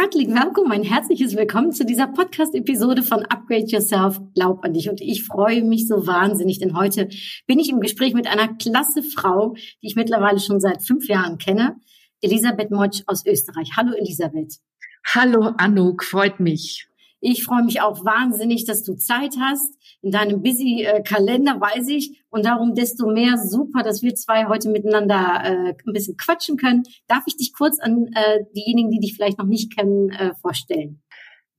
Ein herzliches Willkommen, ein herzliches Willkommen zu dieser Podcast-Episode von Upgrade Yourself. Glaub an dich. Und ich freue mich so wahnsinnig, denn heute bin ich im Gespräch mit einer klasse Frau, die ich mittlerweile schon seit fünf Jahren kenne. Elisabeth Motsch aus Österreich. Hallo Elisabeth. Hallo Anouk, freut mich. Ich freue mich auch wahnsinnig, dass du Zeit hast. In deinem busy äh, Kalender weiß ich. Und darum desto mehr super, dass wir zwei heute miteinander äh, ein bisschen quatschen können. Darf ich dich kurz an äh, diejenigen, die dich vielleicht noch nicht kennen, äh, vorstellen?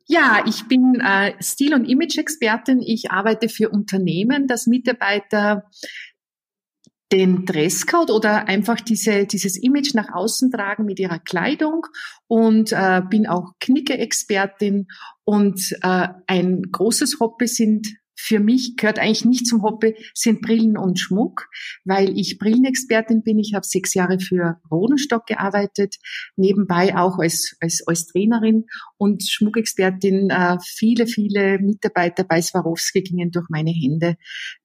Ja, ich bin äh, Stil- und Image-Expertin. Ich arbeite für Unternehmen, dass Mitarbeiter den Dresscode oder einfach diese, dieses Image nach außen tragen mit ihrer Kleidung und äh, bin auch Knicke-Expertin und äh, ein großes Hobby sind für mich gehört eigentlich nicht zum Hobby, sind Brillen und Schmuck, weil ich Brillenexpertin bin. Ich habe sechs Jahre für Rodenstock gearbeitet, nebenbei auch als, als, als Trainerin und Schmuckexpertin. Äh, viele, viele Mitarbeiter bei Swarovski gingen durch meine Hände,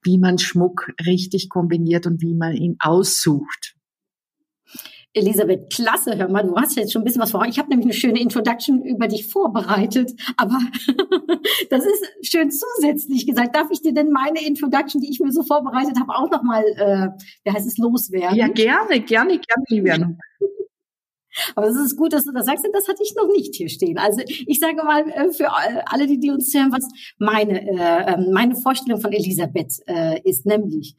wie man Schmuck richtig kombiniert und wie man ihn aussucht. Elisabeth, klasse, hör mal, du hast jetzt schon ein bisschen was vor. Ich habe nämlich eine schöne Introduction über dich vorbereitet, aber das ist schön zusätzlich gesagt. Darf ich dir denn meine Introduction, die ich mir so vorbereitet habe, auch nochmal, äh, wie heißt es, loswerden? Ja, gerne, gerne, gerne, liebe aber es ist gut, dass du das sagst, denn das hatte ich noch nicht hier stehen. Also ich sage mal äh, für alle, die, die uns hören, was meine, äh, ähm, meine Vorstellung von Elisabeth äh, ist, nämlich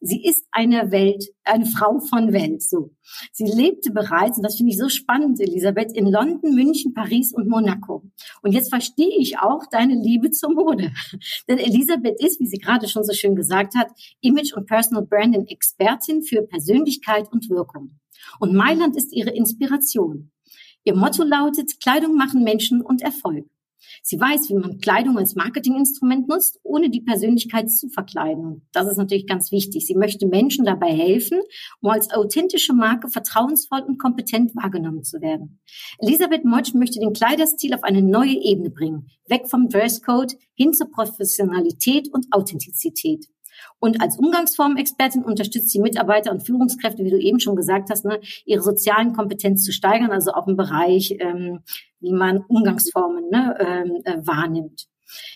sie ist eine Welt, eine Frau von Welt. So, sie lebte bereits und das finde ich so spannend, Elisabeth, in London, München, Paris und Monaco. Und jetzt verstehe ich auch deine Liebe zur Mode, denn Elisabeth ist, wie sie gerade schon so schön gesagt hat, Image und Personal Branding Expertin für Persönlichkeit und Wirkung. Und Mailand ist ihre Inspiration. Ihr Motto lautet, Kleidung machen Menschen und Erfolg. Sie weiß, wie man Kleidung als Marketinginstrument nutzt, ohne die Persönlichkeit zu verkleiden. das ist natürlich ganz wichtig. Sie möchte Menschen dabei helfen, um als authentische Marke vertrauensvoll und kompetent wahrgenommen zu werden. Elisabeth Motsch möchte den Kleiderstil auf eine neue Ebene bringen, weg vom Dresscode hin zur Professionalität und Authentizität. Und als Umgangsformexpertin unterstützt sie Mitarbeiter und Führungskräfte, wie du eben schon gesagt hast, ne, ihre sozialen Kompetenz zu steigern, also auch im Bereich, ähm, wie man Umgangsformen ne, ähm, äh, wahrnimmt.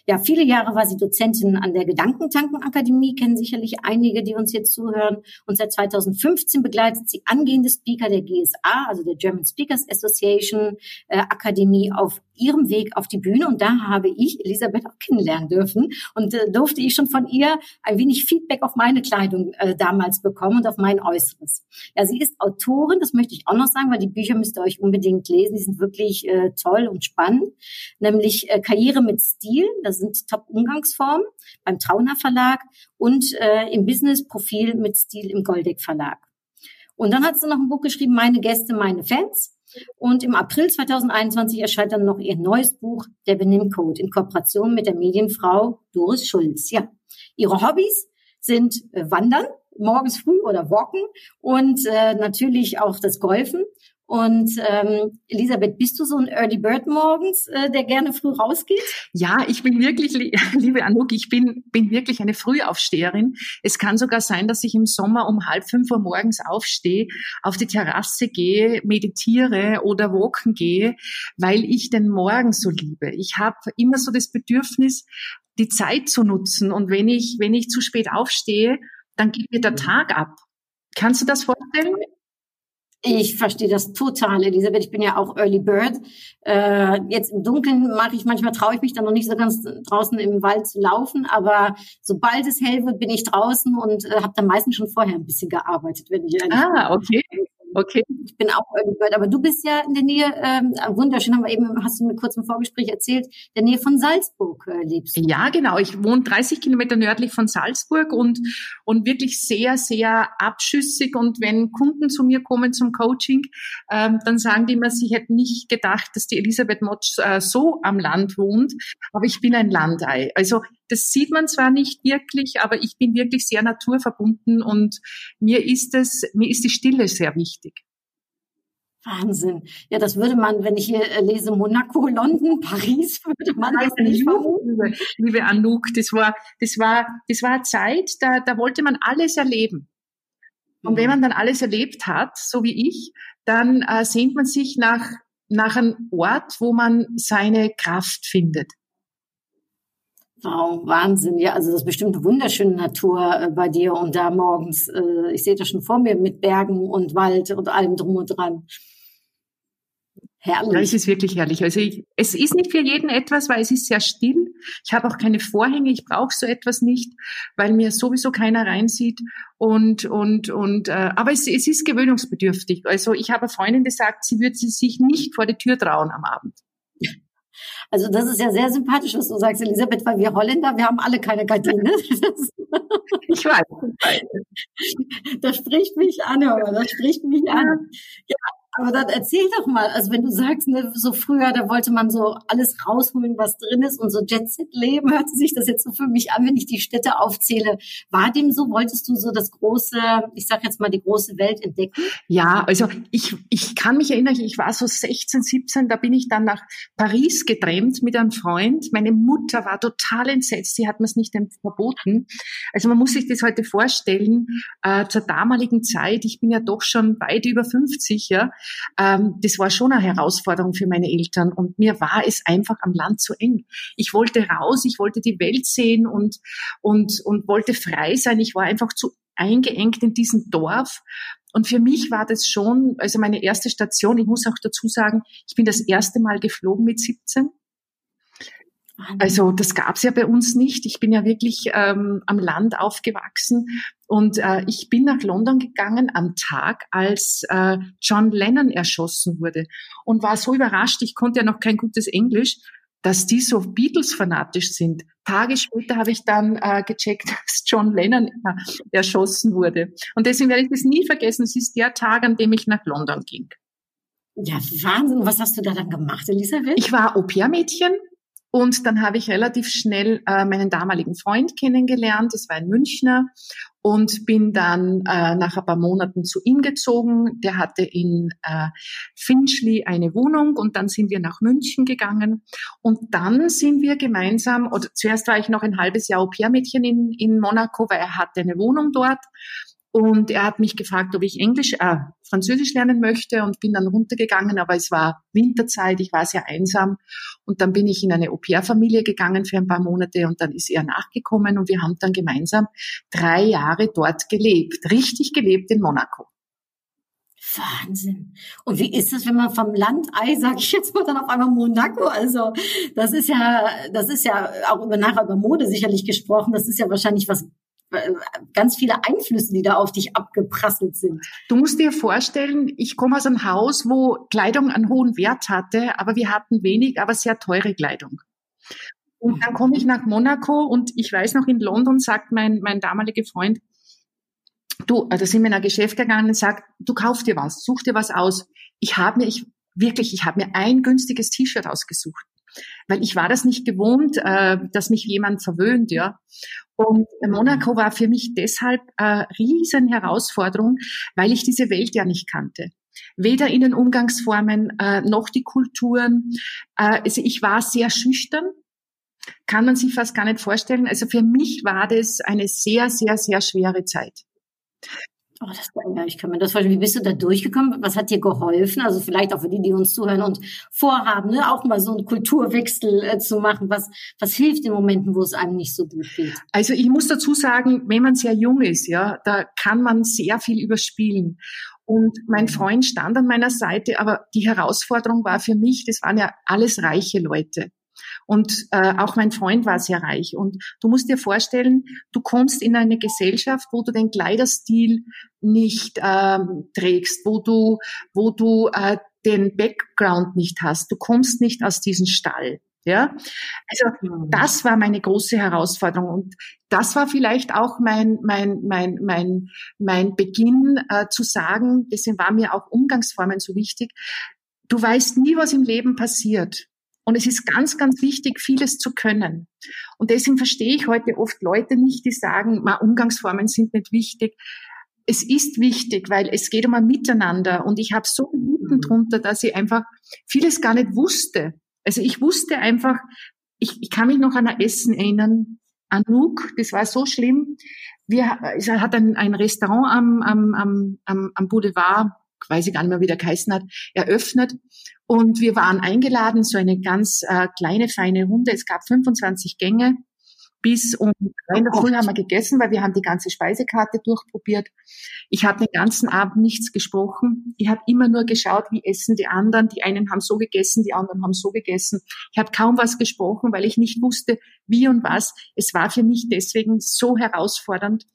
Ja, viele Jahre war sie Dozentin an der Gedankentankenakademie, kennen sicherlich einige, die uns jetzt zuhören. Und seit 2015 begleitet sie angehende Speaker der GSA, also der German Speakers Association äh, Akademie, auf ihrem Weg auf die Bühne. Und da habe ich Elisabeth auch kennenlernen dürfen und äh, durfte ich schon von ihr ein wenig Feedback auf meine Kleidung äh, damals bekommen und auf mein Äußeres. Ja, sie ist Autorin, das möchte ich auch noch sagen, weil die Bücher müsst ihr euch unbedingt lesen. Die sind wirklich äh, toll und spannend. Nämlich äh, Karriere mit Stil das sind Top-Umgangsformen beim Trauner Verlag und äh, im Business-Profil mit Stil im Goldeck Verlag. Und dann hat sie noch ein Buch geschrieben, Meine Gäste, meine Fans. Und im April 2021 erscheint dann noch ihr neues Buch, Der Benimmcode, in Kooperation mit der Medienfrau Doris Schulz. Ja, ihre Hobbys sind äh, Wandern, morgens früh oder Walken und äh, natürlich auch das Golfen. Und ähm, Elisabeth, bist du so ein Early Bird morgens, äh, der gerne früh rausgeht? Ja, ich bin wirklich, liebe Anouk, ich bin, bin wirklich eine Frühaufsteherin. Es kann sogar sein, dass ich im Sommer um halb fünf Uhr morgens aufstehe, auf die Terrasse gehe, meditiere oder walken gehe, weil ich den Morgen so liebe. Ich habe immer so das Bedürfnis, die Zeit zu nutzen. Und wenn ich, wenn ich zu spät aufstehe, dann geht mir der Tag ab. Kannst du das vorstellen? Ich verstehe das total, Elisabeth. Ich bin ja auch Early Bird. Äh, jetzt im Dunkeln mache ich manchmal traue ich mich dann noch nicht so ganz draußen im Wald zu laufen, aber sobald es hell wird, bin ich draußen und äh, habe dann meistens schon vorher ein bisschen gearbeitet, wenn ich Ah, okay. Okay. Ich bin auch Early aber du bist ja in der Nähe, ähm, wunderschön, haben wir eben, hast du mir kurz im Vorgespräch erzählt, der Nähe von Salzburg äh, lebst. Du. Ja, genau. Ich wohne 30 Kilometer nördlich von Salzburg und, und wirklich sehr, sehr abschüssig. Und wenn Kunden zu mir kommen zum Coaching, ähm, dann sagen die immer, sie hätten nicht gedacht, dass die Elisabeth Motsch äh, so am Land wohnt. Aber ich bin ein Landei. Also das sieht man zwar nicht wirklich, aber ich bin wirklich sehr naturverbunden und mir ist es, mir ist die Stille sehr wichtig. Wahnsinn. Ja, das würde man, wenn ich hier äh, lese Monaco, London, Paris, würde man das nicht vermuten. Liebe Anouk, das war, das war, das war Zeit, da, da wollte man alles erleben. Und wenn mhm. man dann alles erlebt hat, so wie ich, dann äh, sehnt man sich nach, nach einem Ort, wo man seine Kraft findet. Wow, Wahnsinn. Ja, also das ist bestimmt eine wunderschöne Natur äh, bei dir und da morgens. Äh, ich sehe das schon vor mir mit Bergen und Wald und allem drum und dran. Herrlich. Ja, es ist wirklich herrlich. Also ich, es ist nicht für jeden etwas, weil es ist sehr still. Ich habe auch keine Vorhänge. Ich brauche so etwas nicht, weil mir sowieso keiner reinsieht. Und und und. Äh, aber es, es ist gewöhnungsbedürftig. Also ich habe eine Freundin gesagt, sie würde sich nicht vor die Tür trauen am Abend. Also das ist ja sehr sympathisch, was du sagst, Elisabeth, weil wir Holländer, wir haben alle keine Gardine. ich weiß. Das spricht mich an, aber das spricht mich an. Ja, aber dann erzähl doch mal, also wenn du sagst, ne, so früher, da wollte man so alles rausholen, was drin ist und so Jet-Set-Leben, hört sich das jetzt so für mich an, wenn ich die Städte aufzähle. War dem so? Wolltest du so das große, ich sag jetzt mal, die große Welt entdecken? Ja, also ich, ich kann mich erinnern, ich war so 16, 17, da bin ich dann nach Paris getrennt mit einem Freund. Meine Mutter war total entsetzt, sie hat mir es nicht verboten. Also man muss sich das heute vorstellen, äh, zur damaligen Zeit, ich bin ja doch schon weit über 50, ja, ähm, das war schon eine Herausforderung für meine Eltern und mir war es einfach am Land zu eng. Ich wollte raus, ich wollte die Welt sehen und, und, und wollte frei sein. Ich war einfach zu eingeengt in diesem Dorf. Und für mich war das schon, also meine erste Station, ich muss auch dazu sagen, ich bin das erste Mal geflogen mit 17. Also das gab's ja bei uns nicht. Ich bin ja wirklich ähm, am Land aufgewachsen und äh, ich bin nach London gegangen am Tag, als äh, John Lennon erschossen wurde und war so überrascht, ich konnte ja noch kein gutes Englisch, dass die so Beatles-fanatisch sind. Tage später habe ich dann äh, gecheckt, dass John Lennon erschossen wurde. Und deswegen werde ich das nie vergessen. Es ist der Tag, an dem ich nach London ging. Ja, Wahnsinn. Was hast du da dann gemacht, Elisabeth? Ich war Au-pair-Mädchen und dann habe ich relativ schnell äh, meinen damaligen Freund kennengelernt. Das war ein Münchner und bin dann äh, nach ein paar Monaten zu ihm gezogen. Der hatte in äh, Finchley eine Wohnung und dann sind wir nach München gegangen und dann sind wir gemeinsam, oder zuerst war ich noch ein halbes Jahr Au-pair-Mädchen in, in Monaco, weil er hatte eine Wohnung dort und er hat mich gefragt, ob ich Englisch, äh, Französisch lernen möchte und bin dann runtergegangen, aber es war Winterzeit, ich war sehr einsam und dann bin ich in eine Au-pair-Familie gegangen für ein paar Monate und dann ist er nachgekommen und wir haben dann gemeinsam drei Jahre dort gelebt, richtig gelebt in Monaco. Wahnsinn. Und wie ist es, wenn man vom Landei, sag ich jetzt mal, dann auf einmal Monaco? Also das ist ja, das ist ja auch über nachher über Mode sicherlich gesprochen. Das ist ja wahrscheinlich was ganz viele Einflüsse, die da auf dich abgeprasselt sind. Du musst dir vorstellen, ich komme aus einem Haus, wo Kleidung einen hohen Wert hatte, aber wir hatten wenig, aber sehr teure Kleidung. Und dann komme ich nach Monaco und ich weiß noch, in London sagt mein, mein damaliger Freund, du, da sind wir in ein Geschäft gegangen und sagt, du kauf dir was, such dir was aus. Ich habe mir, ich, wirklich, ich habe mir ein günstiges T-Shirt ausgesucht weil ich war das nicht gewohnt, äh, dass mich jemand verwöhnt, ja. Und Monaco war für mich deshalb äh, riesen Herausforderung, weil ich diese Welt ja nicht kannte. Weder in den Umgangsformen äh, noch die Kulturen. Äh, also ich war sehr schüchtern, kann man sich fast gar nicht vorstellen. Also für mich war das eine sehr, sehr, sehr schwere Zeit. Oh, das, ja, ich kann mir das vorstellen. Wie bist du da durchgekommen? Was hat dir geholfen? Also vielleicht auch für die, die uns zuhören und vorhaben, ne, auch mal so einen Kulturwechsel äh, zu machen. Was, was hilft in Momenten, wo es einem nicht so gut geht? Also ich muss dazu sagen, wenn man sehr jung ist, ja, da kann man sehr viel überspielen. Und mein Freund stand an meiner Seite, aber die Herausforderung war für mich, das waren ja alles reiche Leute. Und äh, auch mein Freund war sehr reich. Und du musst dir vorstellen, du kommst in eine Gesellschaft, wo du den Kleiderstil nicht ähm, trägst, wo du, wo du äh, den Background nicht hast. Du kommst nicht aus diesem Stall. Ja, also mhm. das war meine große Herausforderung und das war vielleicht auch mein mein mein mein mein Beginn äh, zu sagen. Deswegen war mir auch Umgangsformen so wichtig. Du weißt nie, was im Leben passiert. Und es ist ganz, ganz wichtig, vieles zu können. Und deswegen verstehe ich heute oft Leute nicht, die sagen, ma, Umgangsformen sind nicht wichtig. Es ist wichtig, weil es geht um ein Miteinander. Und ich habe so Minuten drunter, dass ich einfach vieles gar nicht wusste. Also ich wusste einfach, ich, ich kann mich noch an ein Essen erinnern, Anouk, das war so schlimm. Wir, es hat ein, ein Restaurant am, am, am, am Boulevard, weiß ich gar nicht mehr, wie der geheißen hat, eröffnet. Und wir waren eingeladen, so eine ganz äh, kleine, feine Runde. Es gab 25 Gänge. Bis um drei in haben wir gegessen, weil wir haben die ganze Speisekarte durchprobiert. Ich habe den ganzen Abend nichts gesprochen. Ich habe immer nur geschaut, wie essen die anderen. Die einen haben so gegessen, die anderen haben so gegessen. Ich habe kaum was gesprochen, weil ich nicht wusste, wie und was. Es war für mich deswegen so herausfordernd.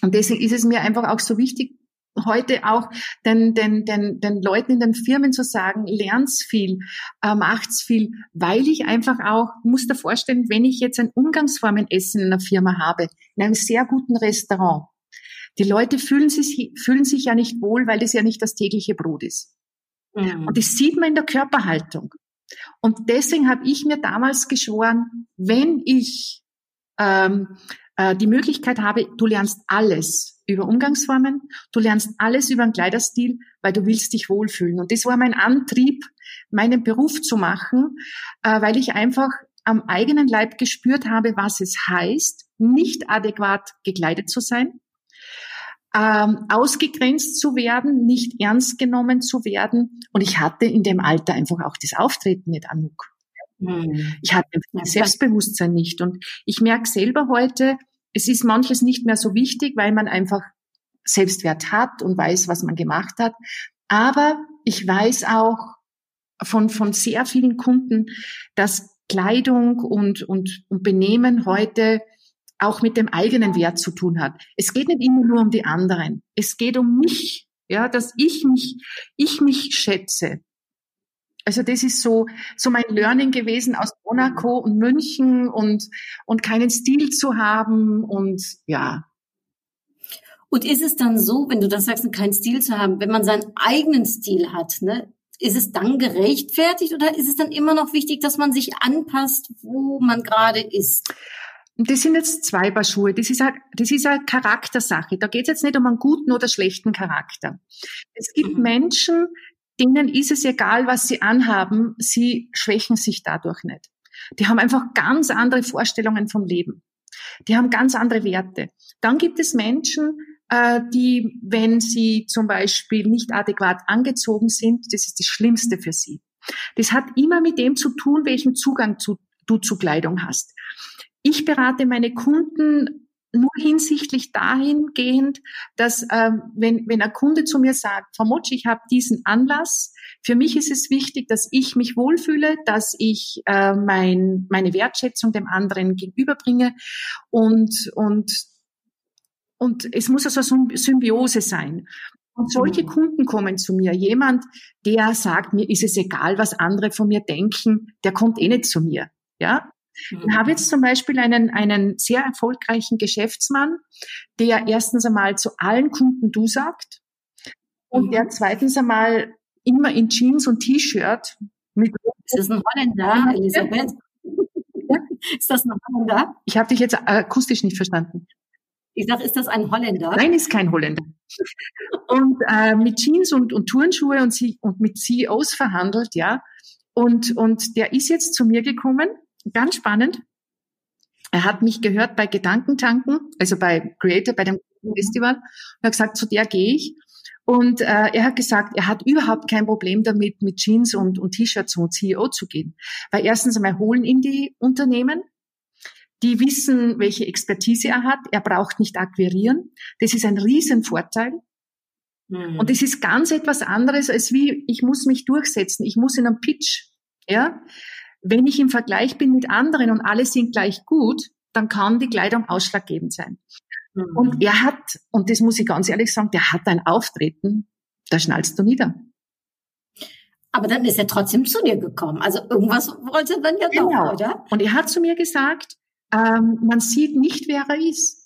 Und deswegen ist es mir einfach auch so wichtig, heute auch den, den, den, den Leuten in den Firmen zu sagen, lernt's viel, äh, macht's viel, weil ich einfach auch, muss dir vorstellen, wenn ich jetzt ein Umgangsformenessen in einer Firma habe, in einem sehr guten Restaurant, die Leute fühlen sich, fühlen sich ja nicht wohl, weil das ja nicht das tägliche Brot ist. Mhm. Und das sieht man in der Körperhaltung. Und deswegen habe ich mir damals geschworen, wenn ich ähm, äh, die Möglichkeit habe, du lernst alles über Umgangsformen, du lernst alles über einen Kleiderstil, weil du willst dich wohlfühlen. Und das war mein Antrieb, meinen Beruf zu machen, äh, weil ich einfach am eigenen Leib gespürt habe, was es heißt, nicht adäquat gekleidet zu sein, ähm, ausgegrenzt zu werden, nicht ernst genommen zu werden. Und ich hatte in dem Alter einfach auch das Auftreten nicht Anuk. Hm. Ich hatte das Selbstbewusstsein nicht. Und ich merke selber heute, es ist manches nicht mehr so wichtig, weil man einfach Selbstwert hat und weiß, was man gemacht hat. Aber ich weiß auch von, von sehr vielen Kunden, dass Kleidung und, und, und Benehmen heute auch mit dem eigenen Wert zu tun hat. Es geht nicht immer nur um die anderen. Es geht um mich, ja, dass ich mich, ich mich schätze. Also das ist so, so mein Learning gewesen aus Monaco und München und, und keinen Stil zu haben und ja. Und ist es dann so, wenn du das sagst, keinen Stil zu haben, wenn man seinen eigenen Stil hat, ne, ist es dann gerechtfertigt oder ist es dann immer noch wichtig, dass man sich anpasst, wo man gerade ist? Das sind jetzt zwei Paar Schuhe. Das ist eine, das ist eine Charaktersache. Da geht es jetzt nicht um einen guten oder schlechten Charakter. Es gibt mhm. Menschen, denen ist es egal, was sie anhaben, sie schwächen sich dadurch nicht. Die haben einfach ganz andere Vorstellungen vom Leben. Die haben ganz andere Werte. Dann gibt es Menschen, äh, die, wenn sie zum Beispiel nicht adäquat angezogen sind, das ist das Schlimmste für sie. Das hat immer mit dem zu tun, welchen Zugang zu, du zu Kleidung hast. Ich berate meine Kunden nur hinsichtlich dahingehend, dass ähm, wenn, wenn ein Kunde zu mir sagt, Frau Motsch, ich habe diesen Anlass, für mich ist es wichtig, dass ich mich wohlfühle, dass ich äh, mein, meine Wertschätzung dem anderen gegenüberbringe und, und, und es muss also so Symbiose sein. Und solche mhm. Kunden kommen zu mir. Jemand, der sagt, mir ist es egal, was andere von mir denken, der kommt eh nicht zu mir. Ja, ich mhm. habe jetzt zum Beispiel einen, einen sehr erfolgreichen Geschäftsmann, der erstens einmal zu allen Kunden du sagt und mhm. der zweitens einmal immer in Jeans und T-Shirt mit. Ist das ein Holländer, Elisabeth? ist das ein Holländer? Ich habe dich jetzt akustisch nicht verstanden. Ich sage, ist das ein Holländer? Nein, ist kein Holländer. und äh, mit Jeans und, und Turnschuhe und, sie, und mit CEOs verhandelt, ja. Und, und der ist jetzt zu mir gekommen ganz spannend. Er hat mich gehört bei Gedankentanken, also bei Creator, bei dem Festival, und hat gesagt, zu der gehe ich. Und äh, er hat gesagt, er hat überhaupt kein Problem damit, mit Jeans und, und T-Shirts zum CEO zu gehen. Weil erstens einmal holen ihn die Unternehmen, die wissen, welche Expertise er hat. Er braucht nicht akquirieren. Das ist ein Riesenvorteil. Mhm. Und das ist ganz etwas anderes, als wie ich muss mich durchsetzen. Ich muss in einem Pitch, ja, wenn ich im Vergleich bin mit anderen und alle sind gleich gut, dann kann die Kleidung ausschlaggebend sein. Mhm. Und er hat, und das muss ich ganz ehrlich sagen, der hat ein Auftreten, da schnallst du nieder. Aber dann ist er trotzdem zu dir gekommen. Also irgendwas wollte er dann ja genau. doch, oder? Und er hat zu mir gesagt, ähm, man sieht nicht, wer er ist.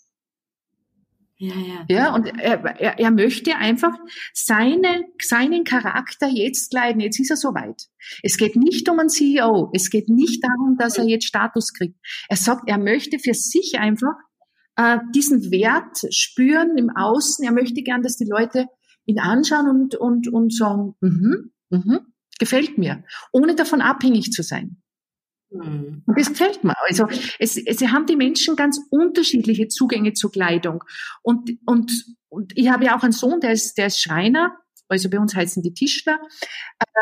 Ja, ja. ja und er, er, er möchte einfach seine, seinen Charakter jetzt kleiden. Jetzt ist er soweit. Es geht nicht um einen CEO. Es geht nicht darum, dass er jetzt Status kriegt. Er sagt, er möchte für sich einfach äh, diesen Wert spüren im Außen. Er möchte gern, dass die Leute ihn anschauen und, und, und sagen, mhm, mhm, gefällt mir, ohne davon abhängig zu sein. Mhm. Und das gefällt mir. Also es, es haben die Menschen ganz unterschiedliche Zugänge zur Kleidung. Und, und, und ich habe ja auch einen Sohn, der ist, der ist Schreiner. Also bei uns heißen die Tischler.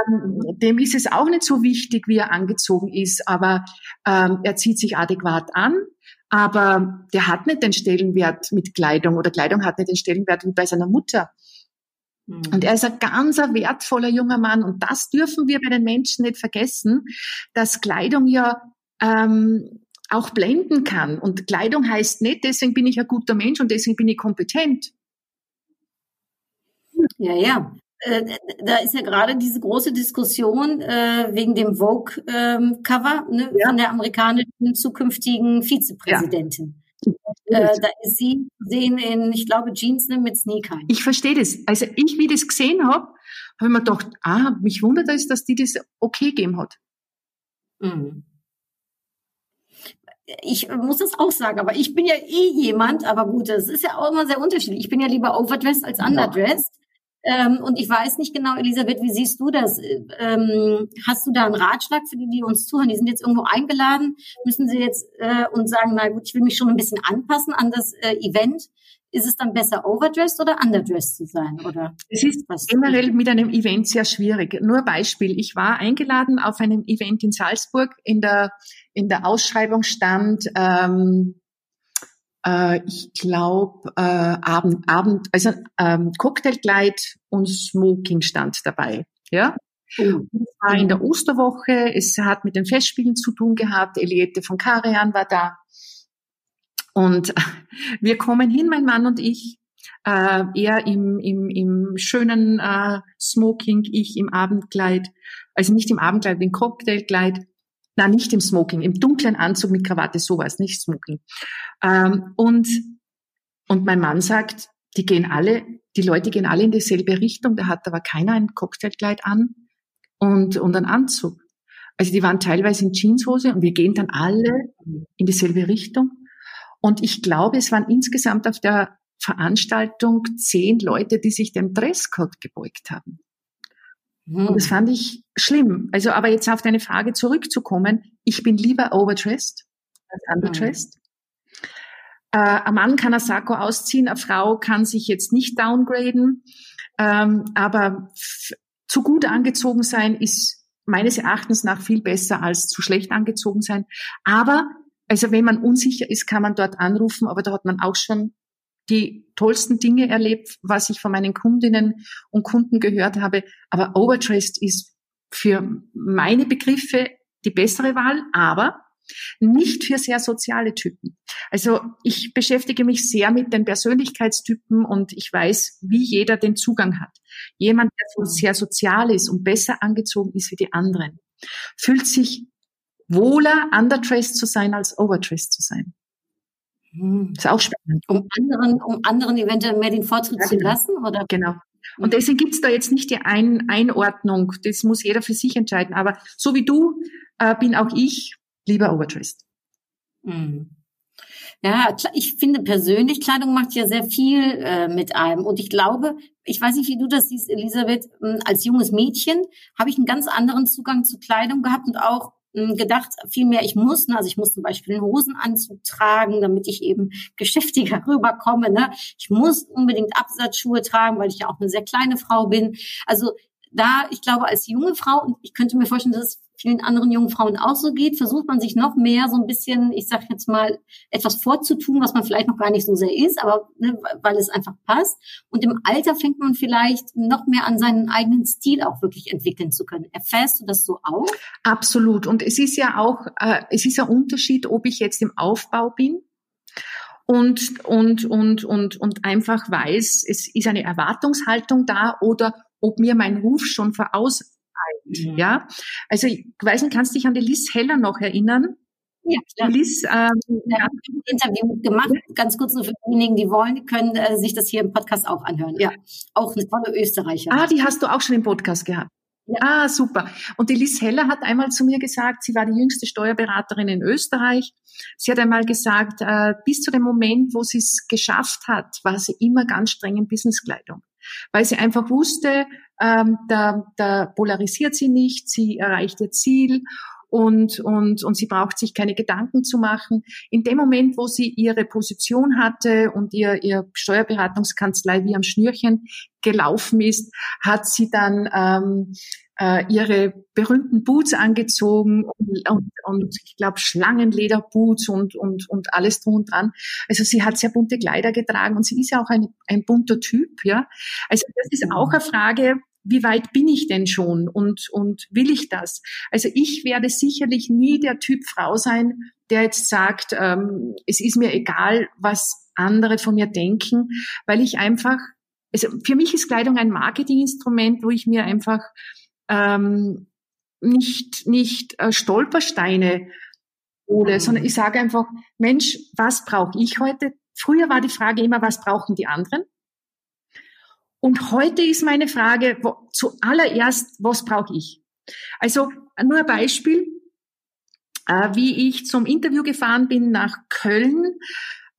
Ähm, dem ist es auch nicht so wichtig, wie er angezogen ist, aber ähm, er zieht sich adäquat an. Aber der hat nicht den Stellenwert mit Kleidung oder Kleidung hat nicht den Stellenwert wie bei seiner Mutter. Mhm. Und er ist ein ganz wertvoller junger Mann. Und das dürfen wir bei den Menschen nicht vergessen, dass Kleidung ja ähm, auch blenden kann. Und Kleidung heißt nicht, deswegen bin ich ein guter Mensch und deswegen bin ich kompetent. Ja, ja. Äh, da ist ja gerade diese große Diskussion äh, wegen dem Vogue-Cover ähm, ne, ja. von der amerikanischen zukünftigen Vizepräsidentin. Ja. Äh, da ist sie sehen in, ich glaube, Jeans ne, mit Sneakern. Ich verstehe das. Also ich, wie das gesehen habe, habe ich mir gedacht, ah, mich wundert es, dass die das okay gegeben hat. Mhm. Ich muss das auch sagen, aber ich bin ja eh jemand, aber gut, das ist ja auch immer sehr unterschiedlich. Ich bin ja lieber overdressed als underdressed. Ähm, und ich weiß nicht genau, Elisabeth, wie siehst du das? Ähm, hast du da einen Ratschlag für die, die uns zuhören? Die sind jetzt irgendwo eingeladen. Müssen sie jetzt äh, und sagen, na gut, ich will mich schon ein bisschen anpassen an das äh, Event. Ist es dann besser overdressed oder underdressed zu sein? Oder es ist was generell mit einem Event sehr schwierig. Nur Beispiel. Ich war eingeladen auf einem Event in Salzburg. In der, in der Ausschreibung stand, ähm, äh, ich glaube, äh, Abend, Abend, also ähm, Cocktailkleid und Smoking stand dabei. Ja. Oh. Das war in der Osterwoche. Es hat mit den Festspielen zu tun gehabt. Eliette von Karian war da. Und wir kommen hin, mein Mann und ich. Äh, er im, im, im schönen äh, Smoking, ich im Abendkleid. Also nicht im Abendkleid, im Cocktailkleid. Na, nicht im Smoking, im dunklen Anzug mit Krawatte, sowas, nicht Smoking. Ähm, und, und mein Mann sagt, die gehen alle, die Leute gehen alle in dieselbe Richtung, da hat aber keiner ein Cocktailkleid an und, und einen Anzug. Also die waren teilweise in Jeanshose und wir gehen dann alle in dieselbe Richtung. Und ich glaube, es waren insgesamt auf der Veranstaltung zehn Leute, die sich dem Dresscode gebeugt haben. Hm. Und das fand ich schlimm. Also, aber jetzt auf deine Frage zurückzukommen, ich bin lieber overdressed als underdressed. Hm. Äh, ein Mann kann ein Sakko ausziehen, eine Frau kann sich jetzt nicht downgraden, ähm, aber zu gut angezogen sein ist meines Erachtens nach viel besser als zu schlecht angezogen sein. Aber also wenn man unsicher ist, kann man dort anrufen, aber da hat man auch schon die tollsten Dinge erlebt, was ich von meinen Kundinnen und Kunden gehört habe. Aber overdressed ist für meine Begriffe die bessere Wahl, aber nicht für sehr soziale Typen. Also ich beschäftige mich sehr mit den Persönlichkeitstypen und ich weiß, wie jeder den Zugang hat. Jemand, der sehr sozial ist und besser angezogen ist wie die anderen, fühlt sich wohler, underdressed zu sein, als overdressed zu sein. Hm. Ist auch spannend. Um anderen, um anderen eventuell mehr den Vortritt ja, zu genau. lassen, oder? Genau. Und deswegen gibt's da jetzt nicht die Ein Einordnung. Das muss jeder für sich entscheiden. Aber so wie du äh, bin auch ich lieber overdressed. Mhm. Ja, ich finde persönlich, Kleidung macht ja sehr viel äh, mit einem. Und ich glaube, ich weiß nicht, wie du das siehst, Elisabeth, als junges Mädchen habe ich einen ganz anderen Zugang zu Kleidung gehabt und auch gedacht, vielmehr ich muss, ne, also ich muss zum Beispiel einen Hosenanzug tragen, damit ich eben geschäftiger rüberkomme. Ne? Ich muss unbedingt Absatzschuhe tragen, weil ich ja auch eine sehr kleine Frau bin. Also da, ich glaube, als junge Frau, und ich könnte mir vorstellen, dass es vielen anderen jungen Frauen auch so geht, versucht man sich noch mehr so ein bisschen, ich sag jetzt mal, etwas vorzutun, was man vielleicht noch gar nicht so sehr ist, aber ne, weil es einfach passt. Und im Alter fängt man vielleicht noch mehr an, seinen eigenen Stil auch wirklich entwickeln zu können. Erfährst du das so auch? Absolut. Und es ist ja auch, äh, es ist ein Unterschied, ob ich jetzt im Aufbau bin und, und, und, und, und einfach weiß, es ist eine Erwartungshaltung da oder ob mir mein Ruf schon vorauseilt. Mhm. Ja, also ich weiß nicht, kannst du dich an die Liz Heller noch erinnern? Ja, klar. Liz, ähm, ja, ein Interview gemacht. Ganz kurz nur für diejenigen, die wollen, die können äh, sich das hier im Podcast auch anhören. Ja, auch eine tolle Österreicherin. Ah, die hast du auch schon im Podcast gehabt. Ja. Ah, super. Und die Liz Heller hat einmal zu mir gesagt, sie war die jüngste Steuerberaterin in Österreich. Sie hat einmal gesagt, äh, bis zu dem Moment, wo sie es geschafft hat, war sie immer ganz streng in Businesskleidung. Weil sie einfach wusste, ähm, da, da polarisiert sie nicht, sie erreicht ihr Ziel und, und, und sie braucht sich keine Gedanken zu machen. In dem Moment, wo sie ihre Position hatte und ihr, ihr Steuerberatungskanzlei wie am Schnürchen gelaufen ist, hat sie dann ähm, äh, ihre berühmten Boots angezogen und, und, und ich glaube Schlangenlederboots und, und, und alles drum und dran. Also sie hat sehr bunte Kleider getragen und sie ist ja auch ein, ein bunter Typ, ja. Also das ist auch eine Frage, wie weit bin ich denn schon und, und will ich das? Also ich werde sicherlich nie der Typ Frau sein, der jetzt sagt, ähm, es ist mir egal, was andere von mir denken, weil ich einfach, also für mich ist Kleidung ein Marketinginstrument, wo ich mir einfach ähm, nicht, nicht äh, Stolpersteine hole, mhm. sondern ich sage einfach, Mensch, was brauche ich heute? Früher war die Frage immer, was brauchen die anderen? Und heute ist meine Frage wo, zuallererst, was brauche ich? Also nur ein Beispiel, äh, wie ich zum Interview gefahren bin nach Köln.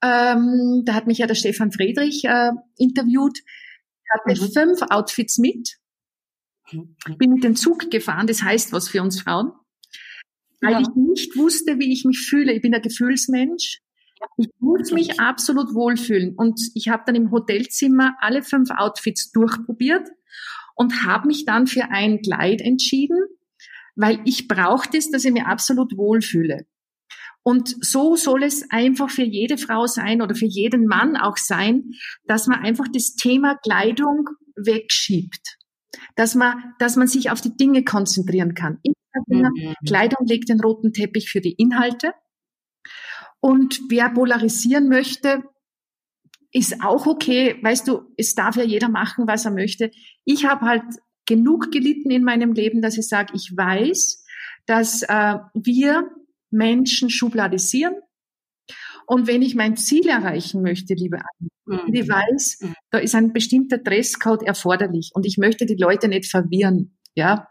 Ähm, da hat mich ja der Stefan Friedrich äh, interviewt. Hatte mhm. fünf Outfits mit. Bin mit dem Zug gefahren, das heißt was für uns Frauen. Weil ja. ich nicht wusste, wie ich mich fühle. Ich bin ein Gefühlsmensch. Ich muss mich absolut wohlfühlen. Und ich habe dann im Hotelzimmer alle fünf Outfits durchprobiert und habe mich dann für ein Kleid entschieden, weil ich brauchte es, dass ich mir absolut wohlfühle. Und so soll es einfach für jede Frau sein oder für jeden Mann auch sein, dass man einfach das Thema Kleidung wegschiebt. Dass man, dass man sich auf die Dinge konzentrieren kann. Mhm. Kleidung legt den roten Teppich für die Inhalte. Und wer polarisieren möchte, ist auch okay. Weißt du, es darf ja jeder machen, was er möchte. Ich habe halt genug gelitten in meinem Leben, dass ich sage, ich weiß, dass äh, wir Menschen schubladisieren. Und wenn ich mein Ziel erreichen möchte, liebe Anne, mhm. ich weiß, mhm. da ist ein bestimmter Dresscode erforderlich und ich möchte die Leute nicht verwirren, ja,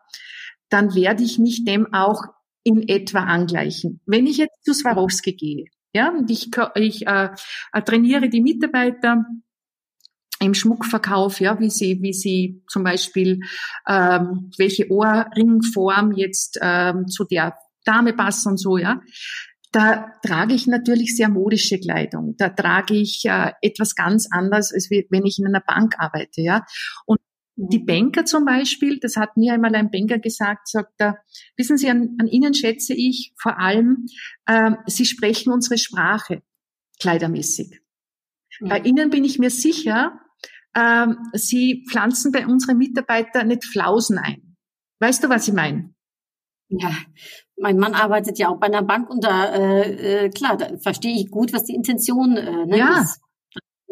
dann werde ich mich dem auch in etwa angleichen. Wenn ich jetzt zu Swarovski gehe, ja, und ich, ich äh, äh, trainiere die Mitarbeiter im Schmuckverkauf, ja, wie sie, wie sie zum Beispiel ähm, welche Ohrringform jetzt ähm, zu der Dame passt und so, ja. Da trage ich natürlich sehr modische Kleidung. Da trage ich äh, etwas ganz anderes, als wenn ich in einer Bank arbeite, ja. Und die Banker zum Beispiel, das hat mir einmal ein Banker gesagt, sagt er, wissen Sie, an, an Ihnen schätze ich vor allem, äh, Sie sprechen unsere Sprache kleidermäßig. Mhm. Bei Ihnen bin ich mir sicher, äh, Sie pflanzen bei unseren Mitarbeitern nicht Flausen ein. Weißt du, was ich meine? Ja, mein Mann arbeitet ja auch bei einer Bank und da, äh, äh, klar, da verstehe ich gut, was die Intention äh, ne, ja. ist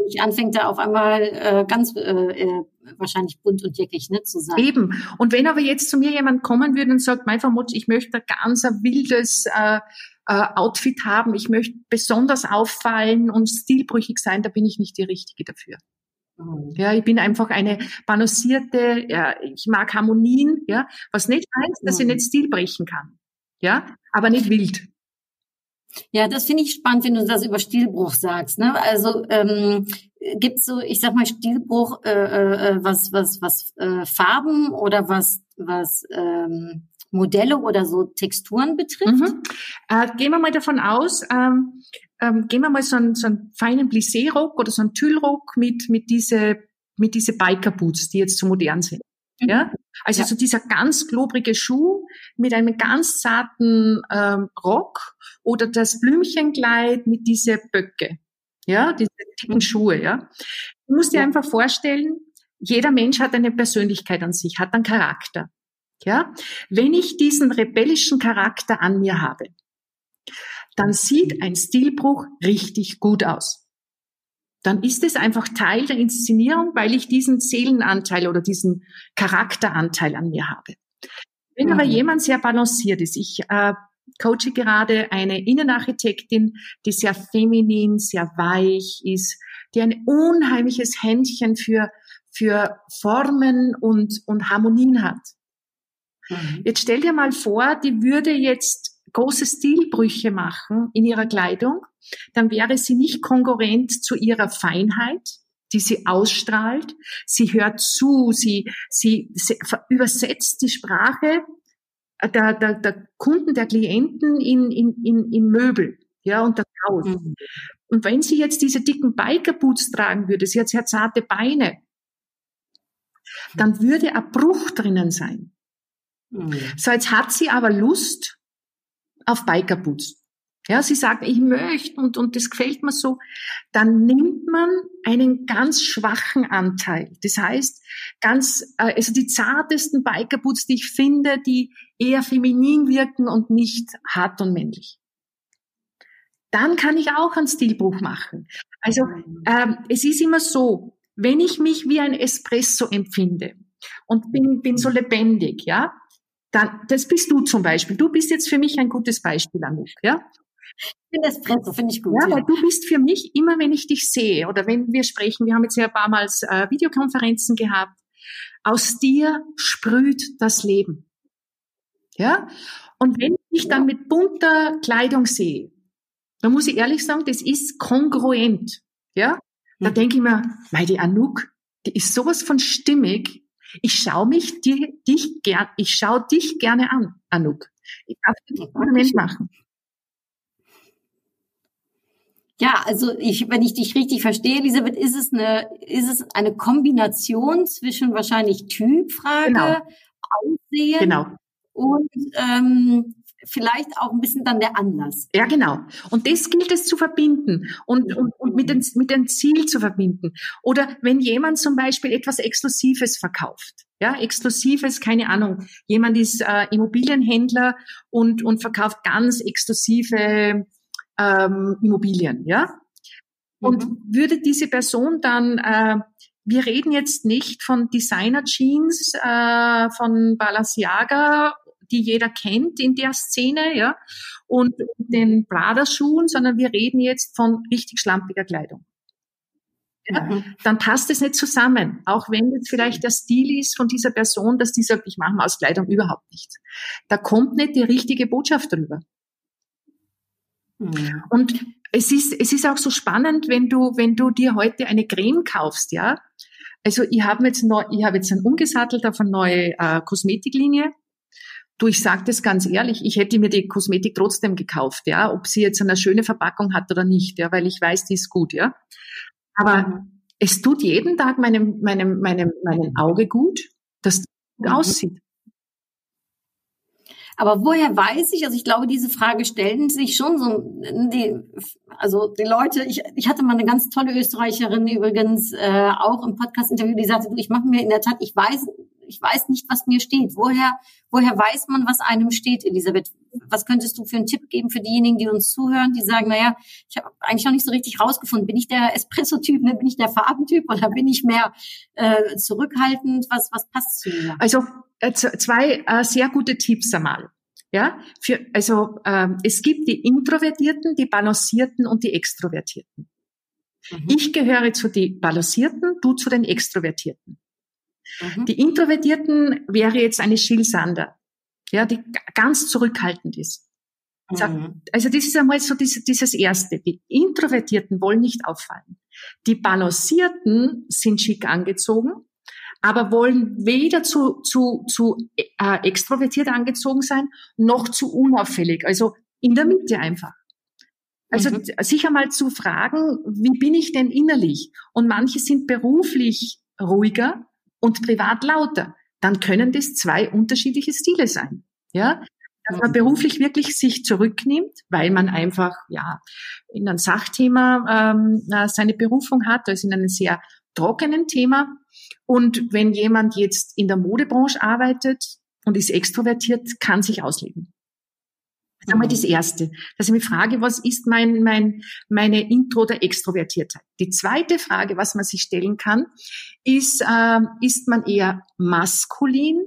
nicht anfängt, da auf einmal äh, ganz äh, äh, wahrscheinlich bunt und jäckig ne, zu sein. Eben. Und wenn aber jetzt zu mir jemand kommen würde und sagt, mein Vermut, ich möchte ein ganz ein wildes äh, äh, Outfit haben, ich möchte besonders auffallen und stilbrüchig sein, da bin ich nicht die Richtige dafür. Ja, ich bin einfach eine balancierte, ja, ich mag Harmonien, ja, was nicht heißt, dass ich mhm. nicht Stil brechen kann. Ja, aber nicht wild. Ja, das finde ich spannend, wenn du das über Stilbruch sagst. Ne? Also ähm, gibt so, ich sag mal, Stilbruch, äh, äh, was was was äh, Farben oder was was ähm, Modelle oder so Texturen betrifft? Mhm. Äh, gehen wir mal davon aus, ähm, ähm, gehen wir mal so einen, so einen feinen Plissé-Rock oder so einen Tüllrock mit mit diese mit diese Biker-Boots, die jetzt so modern sind. Mhm. Ja, Also ja. so dieser ganz globrige Schuh mit einem ganz zarten ähm, Rock oder das Blümchenkleid mit diese Böcke, ja, diese dicken mhm. Schuhe, ja. Du musst dir ja. einfach vorstellen, jeder Mensch hat eine Persönlichkeit an sich, hat einen Charakter. Ja, wenn ich diesen rebellischen Charakter an mir habe, dann sieht ein Stilbruch richtig gut aus. Dann ist es einfach Teil der Inszenierung, weil ich diesen Seelenanteil oder diesen Charakteranteil an mir habe. Wenn mhm. aber jemand sehr balanciert ist, ich äh, coache gerade eine Innenarchitektin, die sehr feminin, sehr weich ist, die ein unheimliches Händchen für, für Formen und, und Harmonien hat. Mhm. Jetzt stell dir mal vor, die würde jetzt große Stilbrüche machen in ihrer Kleidung, dann wäre sie nicht konkurrent zu ihrer Feinheit, die sie ausstrahlt. Sie hört zu, sie, sie, sie übersetzt die Sprache der, der, der Kunden, der Klienten in, in, in, in Möbel, ja, und der Haus. Mhm. Und wenn sie jetzt diese dicken Bikerboots tragen würde, sie hat sehr zarte Beine, dann würde ein Bruch drinnen sein. Mhm. So, jetzt hat sie aber Lust auf Bikerboots. Ja, sie sagt, ich möchte und, und das gefällt mir so. Dann nimmt man einen ganz schwachen Anteil. Das heißt, ganz, äh, also die zartesten Bikerboots, die ich finde, die eher feminin wirken und nicht hart und männlich. Dann kann ich auch einen Stilbruch machen. Also ähm, es ist immer so, wenn ich mich wie ein Espresso empfinde und bin, bin so lebendig, ja, dann, das bist du zum Beispiel. Du bist jetzt für mich ein gutes Beispiel, Anouk, ja? Ich finde Espresso, finde ich gut. Ja, ja, weil du bist für mich immer, wenn ich dich sehe oder wenn wir sprechen, wir haben jetzt ja ein paar Mal äh, Videokonferenzen gehabt, aus dir sprüht das Leben. Ja? Und wenn ich dich dann mit bunter Kleidung sehe, dann muss ich ehrlich sagen, das ist kongruent. Ja? Da mhm. denke ich mir, weil die Anouk, die ist sowas von stimmig, ich schaue mich dir, dich gern, ich schaue dich gerne an, Anouk. Ich darf das Kompliment machen. Ja, also ich, wenn ich dich richtig verstehe, Elisabeth, ist es eine, ist es eine Kombination zwischen wahrscheinlich Typfrage, genau. Aussehen genau. und ähm, vielleicht auch ein bisschen dann der Anlass. Ja, genau. Und das gilt es zu verbinden und, und, und mit, dem, mit dem Ziel zu verbinden. Oder wenn jemand zum Beispiel etwas Exklusives verkauft. Ja, Exklusives, keine Ahnung. Jemand ist äh, Immobilienhändler und, und verkauft ganz exklusive ähm, Immobilien, ja. Und mhm. würde diese Person dann, äh, wir reden jetzt nicht von Designer Jeans äh, von Balenciaga die jeder kennt in der Szene, ja, und den Prada-Schuhen, sondern wir reden jetzt von richtig schlampiger Kleidung. Ja, dann passt es nicht zusammen. Auch wenn jetzt vielleicht der Stil ist von dieser Person, dass dieser, ich mache mal aus Kleidung überhaupt nichts. Da kommt nicht die richtige Botschaft drüber. Mhm. Und es ist, es ist auch so spannend, wenn du, wenn du dir heute eine Creme kaufst, ja. Also ich habe jetzt neu, ich habe jetzt einen umgesattelt auf eine neue äh, Kosmetiklinie Du, ich sage das ganz ehrlich, ich hätte mir die Kosmetik trotzdem gekauft, ja, ob sie jetzt eine schöne Verpackung hat oder nicht, ja, weil ich weiß, die ist gut, ja. Aber es tut jeden Tag meinem, meinem, meinem, meinem Auge gut, dass die gut mhm. aussieht. Aber woher weiß ich, also ich glaube, diese Frage stellen sich schon so, die, also die Leute, ich, ich hatte mal eine ganz tolle Österreicherin übrigens äh, auch im Podcast-Interview, die sagte, du, ich mache mir in der Tat, ich weiß ich weiß nicht, was mir steht. Woher, woher weiß man, was einem steht, Elisabeth? Was könntest du für einen Tipp geben für diejenigen, die uns zuhören, die sagen, naja, ich habe eigentlich noch nicht so richtig rausgefunden, bin ich der Espresso-Typ, ne? bin ich der Farbentyp oder bin ich mehr äh, zurückhaltend? Was, was passt zu mir? Also äh, zwei äh, sehr gute Tipps einmal. Ja, für, also ähm, es gibt die Introvertierten, die Balancierten und die Extrovertierten. Mhm. Ich gehöre zu den Balancierten, du zu den Extrovertierten. Mhm. Die Introvertierten wäre jetzt eine Jill Sander, ja, die ganz zurückhaltend ist. Mhm. Also das ist einmal so dieses, dieses Erste. Die Introvertierten wollen nicht auffallen. Die Balancierten sind schick angezogen, aber wollen weder zu, zu, zu äh, extrovertiert angezogen sein, noch zu unauffällig. Also in der Mitte einfach. Also mhm. sich einmal zu fragen, wie bin ich denn innerlich? Und manche sind beruflich ruhiger und privat lauter. dann können das zwei unterschiedliche Stile sein. Ja, dass man beruflich wirklich sich zurücknimmt, weil man einfach ja in einem Sachthema ähm, seine Berufung hat, also in einem sehr trockenen Thema. Und wenn jemand jetzt in der Modebranche arbeitet und ist extrovertiert, kann sich ausleben. Das ist einmal das Erste, dass ich mich frage, was ist mein, mein, meine Intro der Extrovertiertheit? Die zweite Frage, was man sich stellen kann, ist, äh, ist man eher maskulin,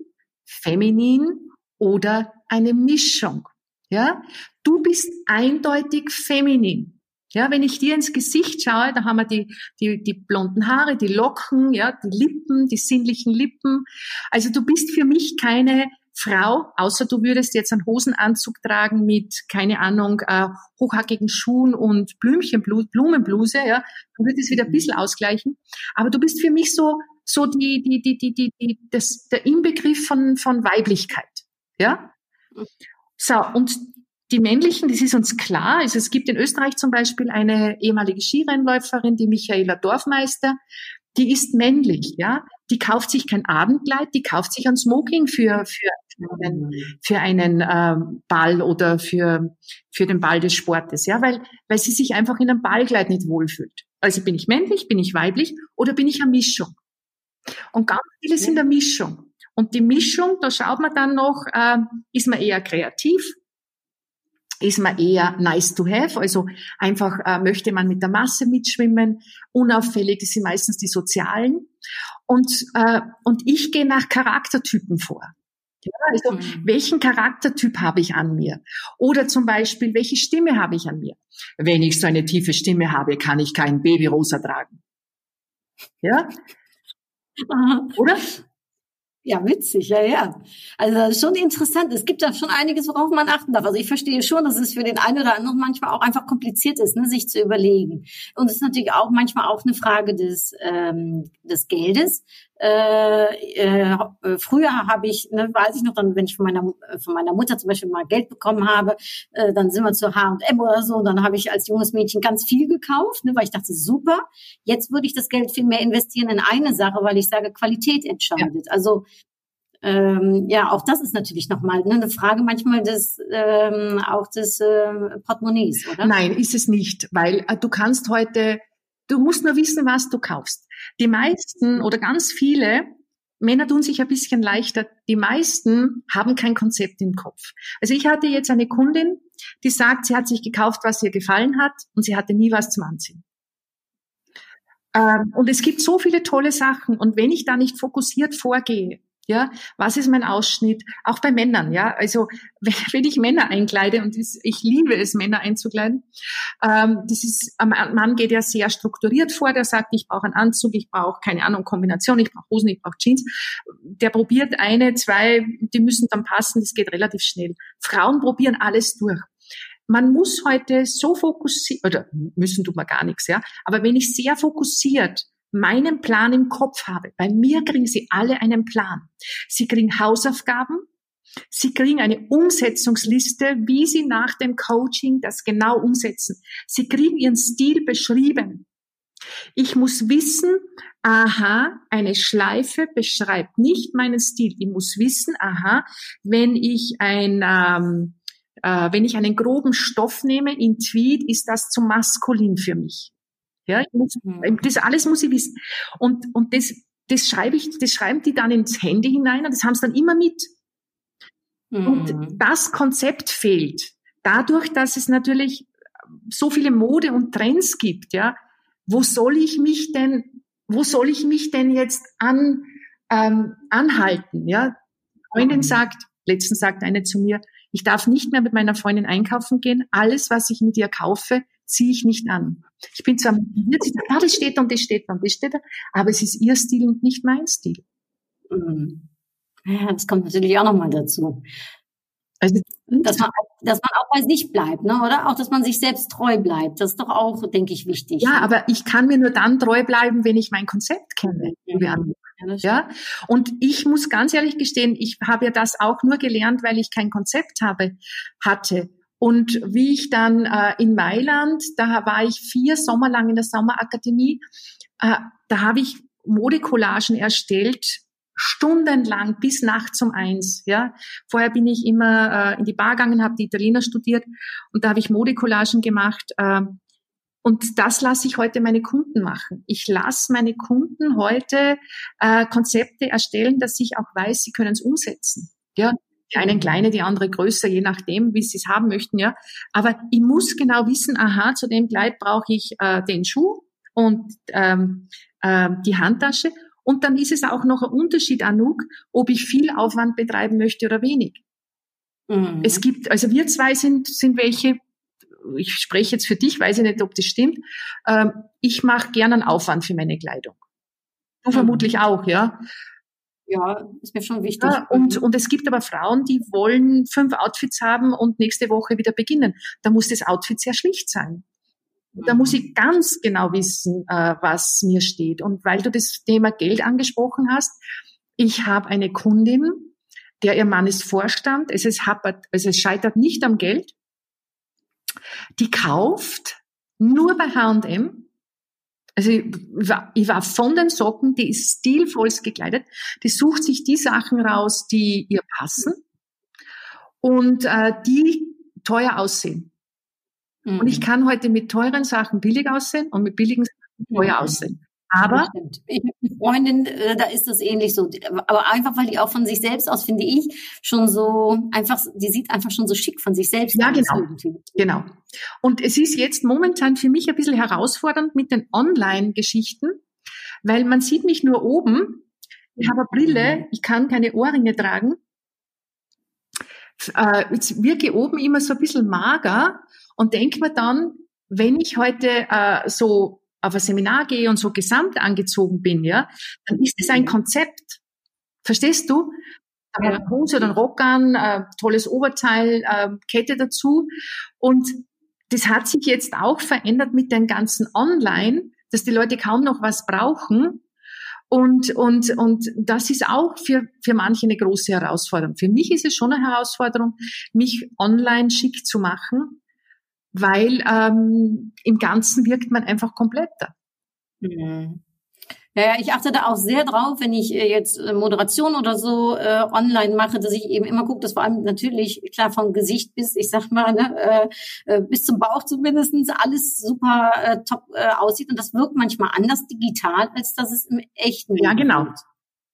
feminin oder eine Mischung? Ja, du bist eindeutig feminin. Ja, wenn ich dir ins Gesicht schaue, da haben wir die, die, die blonden Haare, die Locken, ja, die Lippen, die sinnlichen Lippen. Also du bist für mich keine Frau, außer du würdest jetzt einen Hosenanzug tragen mit, keine Ahnung, äh, hochhackigen Schuhen und Blümchenbluse, Blumenbluse, ja, dann würde es wieder ein bisschen ausgleichen. Aber du bist für mich so, so die, die, die, die, die, die das, der Inbegriff von, von Weiblichkeit, ja. So, und die männlichen, das ist uns klar. Also es gibt in Österreich zum Beispiel eine ehemalige Skirennläuferin, die Michaela Dorfmeister, die ist männlich, ja. Die kauft sich kein Abendkleid, die kauft sich ein Smoking für, für, für einen, für einen ähm, Ball oder für, für den Ball des Sportes, ja, weil, weil sie sich einfach in einem Ballkleid nicht wohlfühlt. Also bin ich männlich, bin ich weiblich oder bin ich eine Mischung? Und ganz viele sind eine Mischung. Und die Mischung, da schaut man dann noch, äh, ist man eher kreativ, ist man eher nice to have, also einfach äh, möchte man mit der Masse mitschwimmen, unauffällig, sind meistens die sozialen. Und, äh, und ich gehe nach Charaktertypen vor. Ja, also mhm. welchen Charaktertyp habe ich an mir? Oder zum Beispiel, welche Stimme habe ich an mir? Wenn ich so eine tiefe Stimme habe, kann ich kein Babyrosa tragen. Ja? Oder? Ja, witzig, ja, ja. Also schon interessant. Es gibt da schon einiges, worauf man achten darf. Also ich verstehe schon, dass es für den einen oder anderen manchmal auch einfach kompliziert ist, ne, sich zu überlegen. Und es ist natürlich auch manchmal auch eine Frage des, ähm, des Geldes. Äh, äh, früher habe ich, ne, weiß ich noch, dann, wenn ich von meiner, von meiner Mutter zum Beispiel mal Geld bekommen habe, äh, dann sind wir zu H&M oder so, und dann habe ich als junges Mädchen ganz viel gekauft, ne, weil ich dachte, super, jetzt würde ich das Geld viel mehr investieren in eine Sache, weil ich sage, Qualität entscheidet. Ja. Also ähm, ja, auch das ist natürlich nochmal ne, eine Frage manchmal des ähm, auch des äh, Portemonnaies, oder? Nein, ist es nicht, weil äh, du kannst heute Du musst nur wissen, was du kaufst. Die meisten oder ganz viele Männer tun sich ein bisschen leichter. Die meisten haben kein Konzept im Kopf. Also ich hatte jetzt eine Kundin, die sagt, sie hat sich gekauft, was ihr gefallen hat und sie hatte nie was zum Anziehen. Ähm, und es gibt so viele tolle Sachen. Und wenn ich da nicht fokussiert vorgehe, ja, was ist mein Ausschnitt? Auch bei Männern, ja. Also wenn, ich Männer einkleide und ich liebe es, Männer einzukleiden, ähm, das ist, ein Mann geht ja sehr strukturiert vor. Der sagt, ich brauche einen Anzug, ich brauche keine Ahnung Kombination, ich brauche Hosen, ich brauche Jeans. Der probiert eine, zwei, die müssen dann passen. Das geht relativ schnell. Frauen probieren alles durch man muss heute so fokussiert, oder müssen tut man gar nichts, ja. Aber wenn ich sehr fokussiert meinen Plan im Kopf habe. Bei mir kriegen sie alle einen Plan. Sie kriegen Hausaufgaben, Sie kriegen eine Umsetzungsliste, wie Sie nach dem Coaching das genau umsetzen. Sie kriegen Ihren Stil beschrieben. Ich muss wissen, aha, eine Schleife beschreibt nicht meinen Stil. Ich muss wissen, aha, wenn ich ein, ähm, äh, wenn ich einen groben Stoff nehme in Tweed, ist das zu maskulin für mich. Ja, muss, mhm. das alles muss ich wissen. Und, und das, das schreibe ich, das schreiben die dann ins Handy hinein und das haben sie dann immer mit. Mhm. Und das Konzept fehlt. Dadurch, dass es natürlich so viele Mode und Trends gibt, ja, wo soll ich mich denn, wo soll ich mich denn jetzt an, ähm, anhalten, ja? Freundin mhm. sagt, letztens sagt eine zu mir, ich darf nicht mehr mit meiner Freundin einkaufen gehen. Alles, was ich mit ihr kaufe, ziehe ich nicht an. Ich bin zwar motiviert, ich sage, ah, das steht da und das steht da und das steht da, aber es ist ihr Stil und nicht mein Stil. Mhm. Ja, das kommt natürlich auch nochmal dazu. Also, dass man, dass man auch bei sich bleibt, ne? oder? Auch, dass man sich selbst treu bleibt. Das ist doch auch, denke ich, wichtig. Ja, aber ich kann mir nur dann treu bleiben, wenn ich mein Konzept kenne. Mhm. Ja, und ich muss ganz ehrlich gestehen, ich habe ja das auch nur gelernt, weil ich kein Konzept habe, hatte. Und wie ich dann äh, in Mailand, da war ich vier Sommer lang in der Sommerakademie, äh, da habe ich Modecollagen erstellt, stundenlang bis nachts um eins. Ja, vorher bin ich immer äh, in die Bar gegangen, habe die Italiener studiert und da habe ich Modecollagen gemacht. Äh, und das lasse ich heute meine Kunden machen. Ich lasse meine Kunden heute äh, Konzepte erstellen, dass ich auch weiß, sie können es umsetzen. Ja, die einen kleine, die andere größer, je nachdem, wie sie es haben möchten. Ja, aber ich muss genau wissen, aha, zu dem Kleid brauche ich äh, den Schuh und ähm, äh, die Handtasche. Und dann ist es auch noch ein Unterschied, Anouk, ob ich viel Aufwand betreiben möchte oder wenig. Mhm. Es gibt, also wir zwei sind, sind welche, ich spreche jetzt für dich, weiß ich nicht, ob das stimmt. Ähm, ich mache gerne einen Aufwand für meine Kleidung. Du mhm. vermutlich auch, ja. Ja, ist mir schon wichtig. Ja, und, mhm. und es gibt aber Frauen, die wollen fünf Outfits haben und nächste Woche wieder beginnen. Da muss das Outfit sehr schlicht sein. Da muss ich ganz genau wissen, äh, was mir steht. Und weil du das Thema Geld angesprochen hast, ich habe eine Kundin, der ihr Mann ist Vorstand, es, ist happert, also es scheitert nicht am Geld, die kauft nur bei H&M, also ich war, ich war von den Socken, die ist stilvollst gekleidet, die sucht sich die Sachen raus, die ihr passen und äh, die teuer aussehen. Mhm. Und ich mhm. kann heute mit teuren Sachen billig aussehen und mit billigen Sachen teuer mhm. aussehen. Aber ich mit Freundin, äh, da ist das ähnlich so. Aber einfach, weil die auch von sich selbst aus, finde ich, schon so einfach, die sieht einfach schon so schick von sich selbst ja, aus. Ja, genau. Irgendwie. Genau. Und es ist jetzt momentan für mich ein bisschen herausfordernd mit den Online-Geschichten, weil man sieht mich nur oben. Ich habe eine Brille, mhm. ich kann keine Ohrringe tragen. Äh, jetzt wirke oben immer so ein bisschen mager und denke mir dann, wenn ich heute äh, so auf ein Seminar gehe und so gesamt angezogen bin, ja, dann ist es ein Konzept. Verstehst du? Habe ich Hose oder einen Rock an, äh, tolles Oberteil, äh, Kette dazu. Und das hat sich jetzt auch verändert mit den ganzen Online, dass die Leute kaum noch was brauchen. Und, und, und das ist auch für, für manche eine große Herausforderung. Für mich ist es schon eine Herausforderung, mich online schick zu machen, weil ähm, im Ganzen wirkt man einfach kompletter. Mhm. Ja, ich achte da auch sehr drauf, wenn ich äh, jetzt äh, Moderation oder so äh, online mache, dass ich eben immer gucke, dass vor allem natürlich klar vom Gesicht bis, ich sag mal, ne, äh, äh bis zum Bauch zumindestens alles super äh, top äh, aussieht. Und das wirkt manchmal anders digital, als dass es im echten Ja, genau. Wird.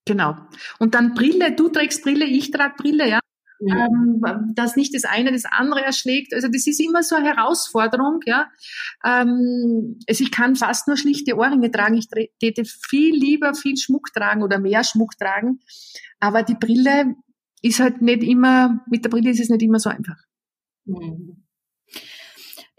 Genau. Und dann Brille, du trägst Brille, ich trage Brille, ja ähm, dass nicht das eine das andere erschlägt. Also das ist immer so eine Herausforderung, ja. Ähm, also ich kann fast nur schlichte Ohrringe tragen. Ich täte viel lieber viel Schmuck tragen oder mehr Schmuck tragen. Aber die Brille ist halt nicht immer, mit der Brille ist es nicht immer so einfach. Mhm.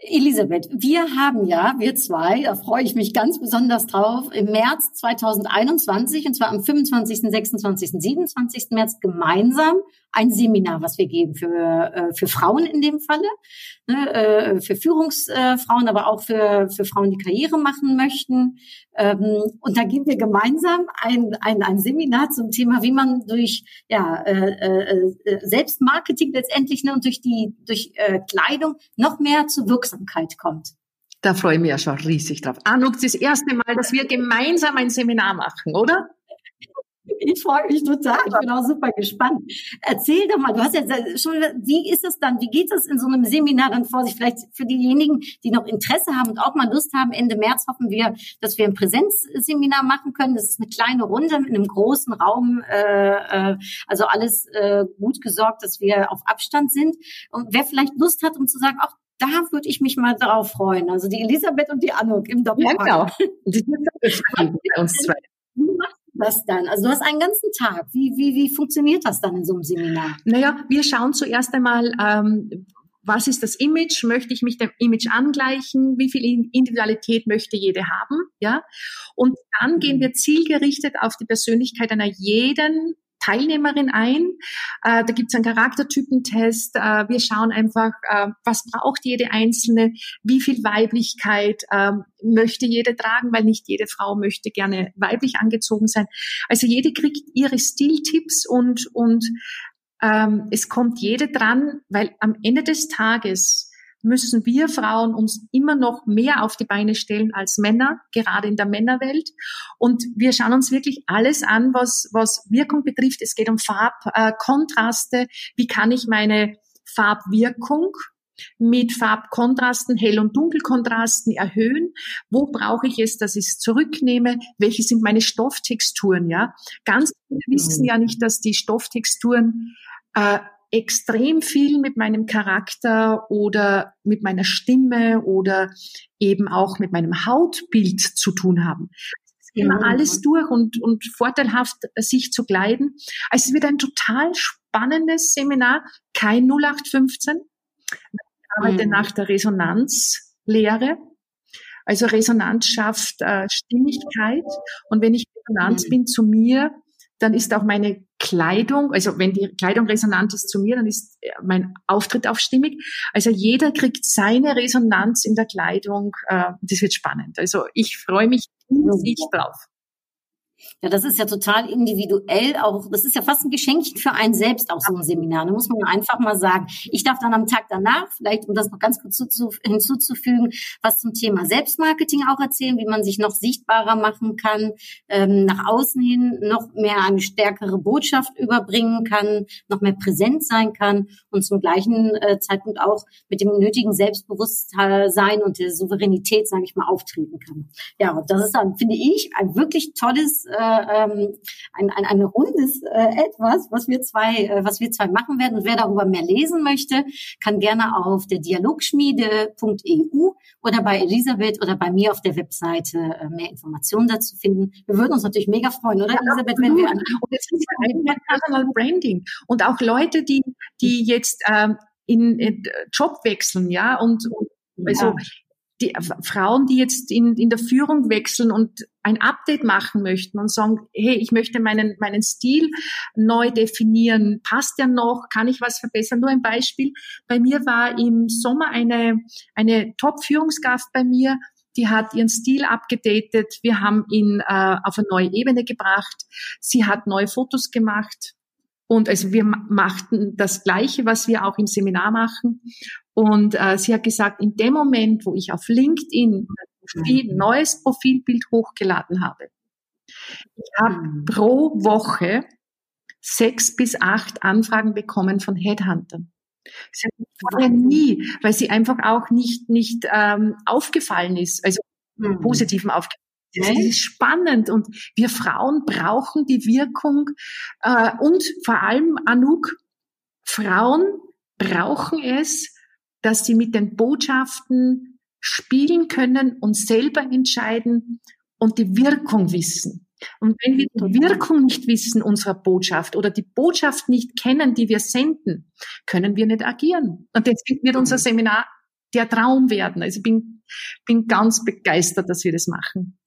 Elisabeth, wir haben ja, wir zwei, da freue ich mich ganz besonders drauf, im März 2021, und zwar am 25., 26., 27. März gemeinsam ein Seminar, was wir geben für, äh, für Frauen in dem Falle, ne, äh, für Führungsfrauen, aber auch für, für Frauen, die Karriere machen möchten. Ähm, und da geben wir gemeinsam ein, ein, ein Seminar zum Thema, wie man durch ja, äh, Selbstmarketing letztendlich ne, und durch die durch Kleidung noch mehr zur Wirksamkeit kommt. Da freue ich mich ja schon riesig drauf. Anuk, das erste Mal, dass wir gemeinsam ein Seminar machen, oder? Ich freue mich total. Ich bin auch super gespannt. Erzähl doch mal, du hast ja schon, wie ist es dann, wie geht es in so einem Seminar dann vor sich? Vielleicht für diejenigen, die noch Interesse haben und auch mal Lust haben, Ende März hoffen wir, dass wir ein Präsenzseminar machen können. Das ist eine kleine Runde mit einem großen Raum, äh, äh, also alles äh, gut gesorgt, dass wir auf Abstand sind. Und wer vielleicht Lust hat, um zu sagen, auch da würde ich mich mal darauf freuen. Also die Elisabeth und die Anuk im Doppelpack. Ja, genau. Die sind bei uns zwei. Das dann? Also du hast einen ganzen Tag. Wie, wie, wie funktioniert das dann in so einem Seminar? Naja, wir schauen zuerst einmal, ähm, was ist das Image? Möchte ich mich dem Image angleichen? Wie viel Individualität möchte jede haben? Ja. Und dann gehen mhm. wir zielgerichtet auf die Persönlichkeit einer jeden Teilnehmerin ein. Äh, da gibt es einen Charaktertypentest. Äh, wir schauen einfach, äh, was braucht jede Einzelne, wie viel Weiblichkeit ähm, möchte jede tragen, weil nicht jede Frau möchte gerne weiblich angezogen sein. Also jede kriegt ihre Stiltipps und, und ähm, es kommt jede dran, weil am Ende des Tages müssen wir Frauen uns immer noch mehr auf die Beine stellen als Männer, gerade in der Männerwelt. Und wir schauen uns wirklich alles an, was, was Wirkung betrifft. Es geht um Farbkontraste. Äh, Wie kann ich meine Farbwirkung mit Farbkontrasten, Hell- und Dunkelkontrasten erhöhen. Wo brauche ich es, dass ich es zurücknehme? Welche sind meine Stofftexturen? Ja, ganz viele wissen mhm. ja nicht, dass die Stofftexturen äh, extrem viel mit meinem Charakter oder mit meiner Stimme oder eben auch mit meinem Hautbild zu tun haben. Immer alles durch und, und vorteilhaft sich zu kleiden. Also es wird ein total spannendes Seminar, kein 0815 arbeite mhm. nach der Resonanzlehre. Also Resonanz schafft äh, Stimmigkeit. Und wenn ich Resonanz mhm. bin zu mir, dann ist auch meine Kleidung, also wenn die Kleidung resonant ist zu mir, dann ist äh, mein Auftritt auch stimmig. Also jeder kriegt seine Resonanz in der Kleidung. Äh, das wird spannend. Also ich freue mich riesig drauf. Ja, das ist ja total individuell auch. Das ist ja fast ein Geschenkchen für einen selbst auch so ein Seminar. Da muss man einfach mal sagen. Ich darf dann am Tag danach, vielleicht um das noch ganz kurz hinzuzufügen, was zum Thema Selbstmarketing auch erzählen, wie man sich noch sichtbarer machen kann, ähm, nach außen hin noch mehr eine stärkere Botschaft überbringen kann, noch mehr präsent sein kann und zum gleichen äh, Zeitpunkt auch mit dem nötigen Selbstbewusstsein und der Souveränität, sage ich mal, auftreten kann. Ja, und das ist dann, finde ich, ein wirklich tolles äh, ähm, ein, ein, ein rundes äh, etwas, was wir zwei, äh, was wir zwei machen werden. Und wer darüber mehr lesen möchte, kann gerne auf der dialogschmiede.eu oder bei Elisabeth oder bei mir auf der Webseite äh, mehr Informationen dazu finden. Wir würden uns natürlich mega freuen, oder Elisabeth, wenn wir an und es ist ein Personal Branding und auch Leute, die die jetzt ähm, in, in Job wechseln, ja und, und also ja die Frauen, die jetzt in, in der Führung wechseln und ein Update machen möchten und sagen, hey, ich möchte meinen, meinen Stil neu definieren, passt der noch, kann ich was verbessern? Nur ein Beispiel. Bei mir war im Sommer eine, eine Top-Führungskraft bei mir, die hat ihren Stil abgedatet. Wir haben ihn äh, auf eine neue Ebene gebracht. Sie hat neue Fotos gemacht. Und also wir machten das Gleiche, was wir auch im Seminar machen. Und äh, sie hat gesagt, in dem Moment, wo ich auf LinkedIn ein mhm. neues Profilbild hochgeladen habe, ich habe mhm. pro Woche sechs bis acht Anfragen bekommen von Headhuntern. Sie vorher nie, weil sie einfach auch nicht nicht ähm, aufgefallen ist, also mhm. positiven aufgefallen. Das ist spannend und wir Frauen brauchen die Wirkung äh, und vor allem Anouk, Frauen brauchen es, dass sie mit den Botschaften spielen können und selber entscheiden und die Wirkung wissen. Und wenn wir die Wirkung nicht wissen unserer Botschaft oder die Botschaft nicht kennen, die wir senden, können wir nicht agieren. Und deswegen wird unser Seminar der Traum werden. Also ich bin, bin ganz begeistert, dass wir das machen.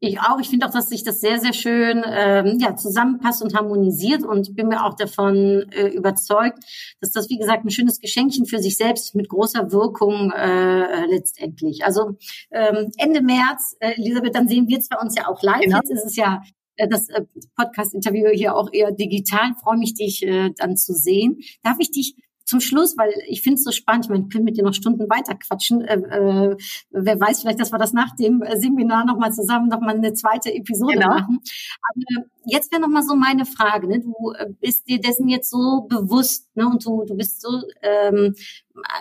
Ich auch. Ich finde auch, dass sich das sehr, sehr schön ähm, ja, zusammenpasst und harmonisiert und bin mir auch davon äh, überzeugt, dass das, wie gesagt, ein schönes Geschenkchen für sich selbst mit großer Wirkung äh, letztendlich. Also ähm, Ende März, äh, Elisabeth, dann sehen wir zwar uns ja auch live. Genau. Jetzt ist es ja äh, das äh, Podcast-Interview hier auch eher digital. Freue mich, dich äh, dann zu sehen. Darf ich dich zum Schluss, weil ich finde es so spannend, ich meine, ich könnte mit dir noch Stunden weiter quatschen. Äh, äh, wer weiß, vielleicht, dass wir das nach dem Seminar nochmal zusammen nochmal eine zweite Episode genau. machen. Aber jetzt wäre nochmal so meine Frage. Ne? Du äh, bist dir dessen jetzt so bewusst ne? und du, du bist so ähm,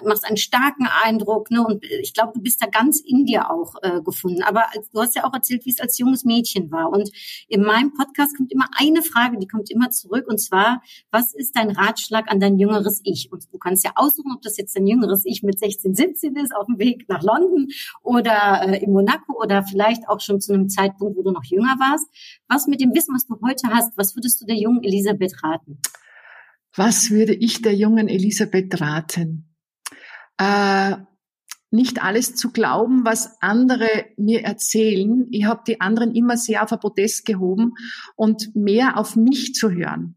machst einen starken Eindruck, ne? Und ich glaube, du bist da ganz in dir auch äh, gefunden. Aber du hast ja auch erzählt, wie es als junges Mädchen war. Und in meinem Podcast kommt immer eine Frage, die kommt immer zurück. Und zwar, was ist dein Ratschlag an dein jüngeres Ich? Und du kannst ja aussuchen, ob das jetzt dein jüngeres Ich mit 16, 17 ist, auf dem Weg nach London oder äh, in Monaco oder vielleicht auch schon zu einem Zeitpunkt, wo du noch jünger warst. Was mit dem Wissen, was du heute hast, was würdest du der jungen Elisabeth raten? Was würde ich der jungen Elisabeth raten? Äh, nicht alles zu glauben, was andere mir erzählen. Ich habe die anderen immer sehr auf ein Protest gehoben und mehr auf mich zu hören.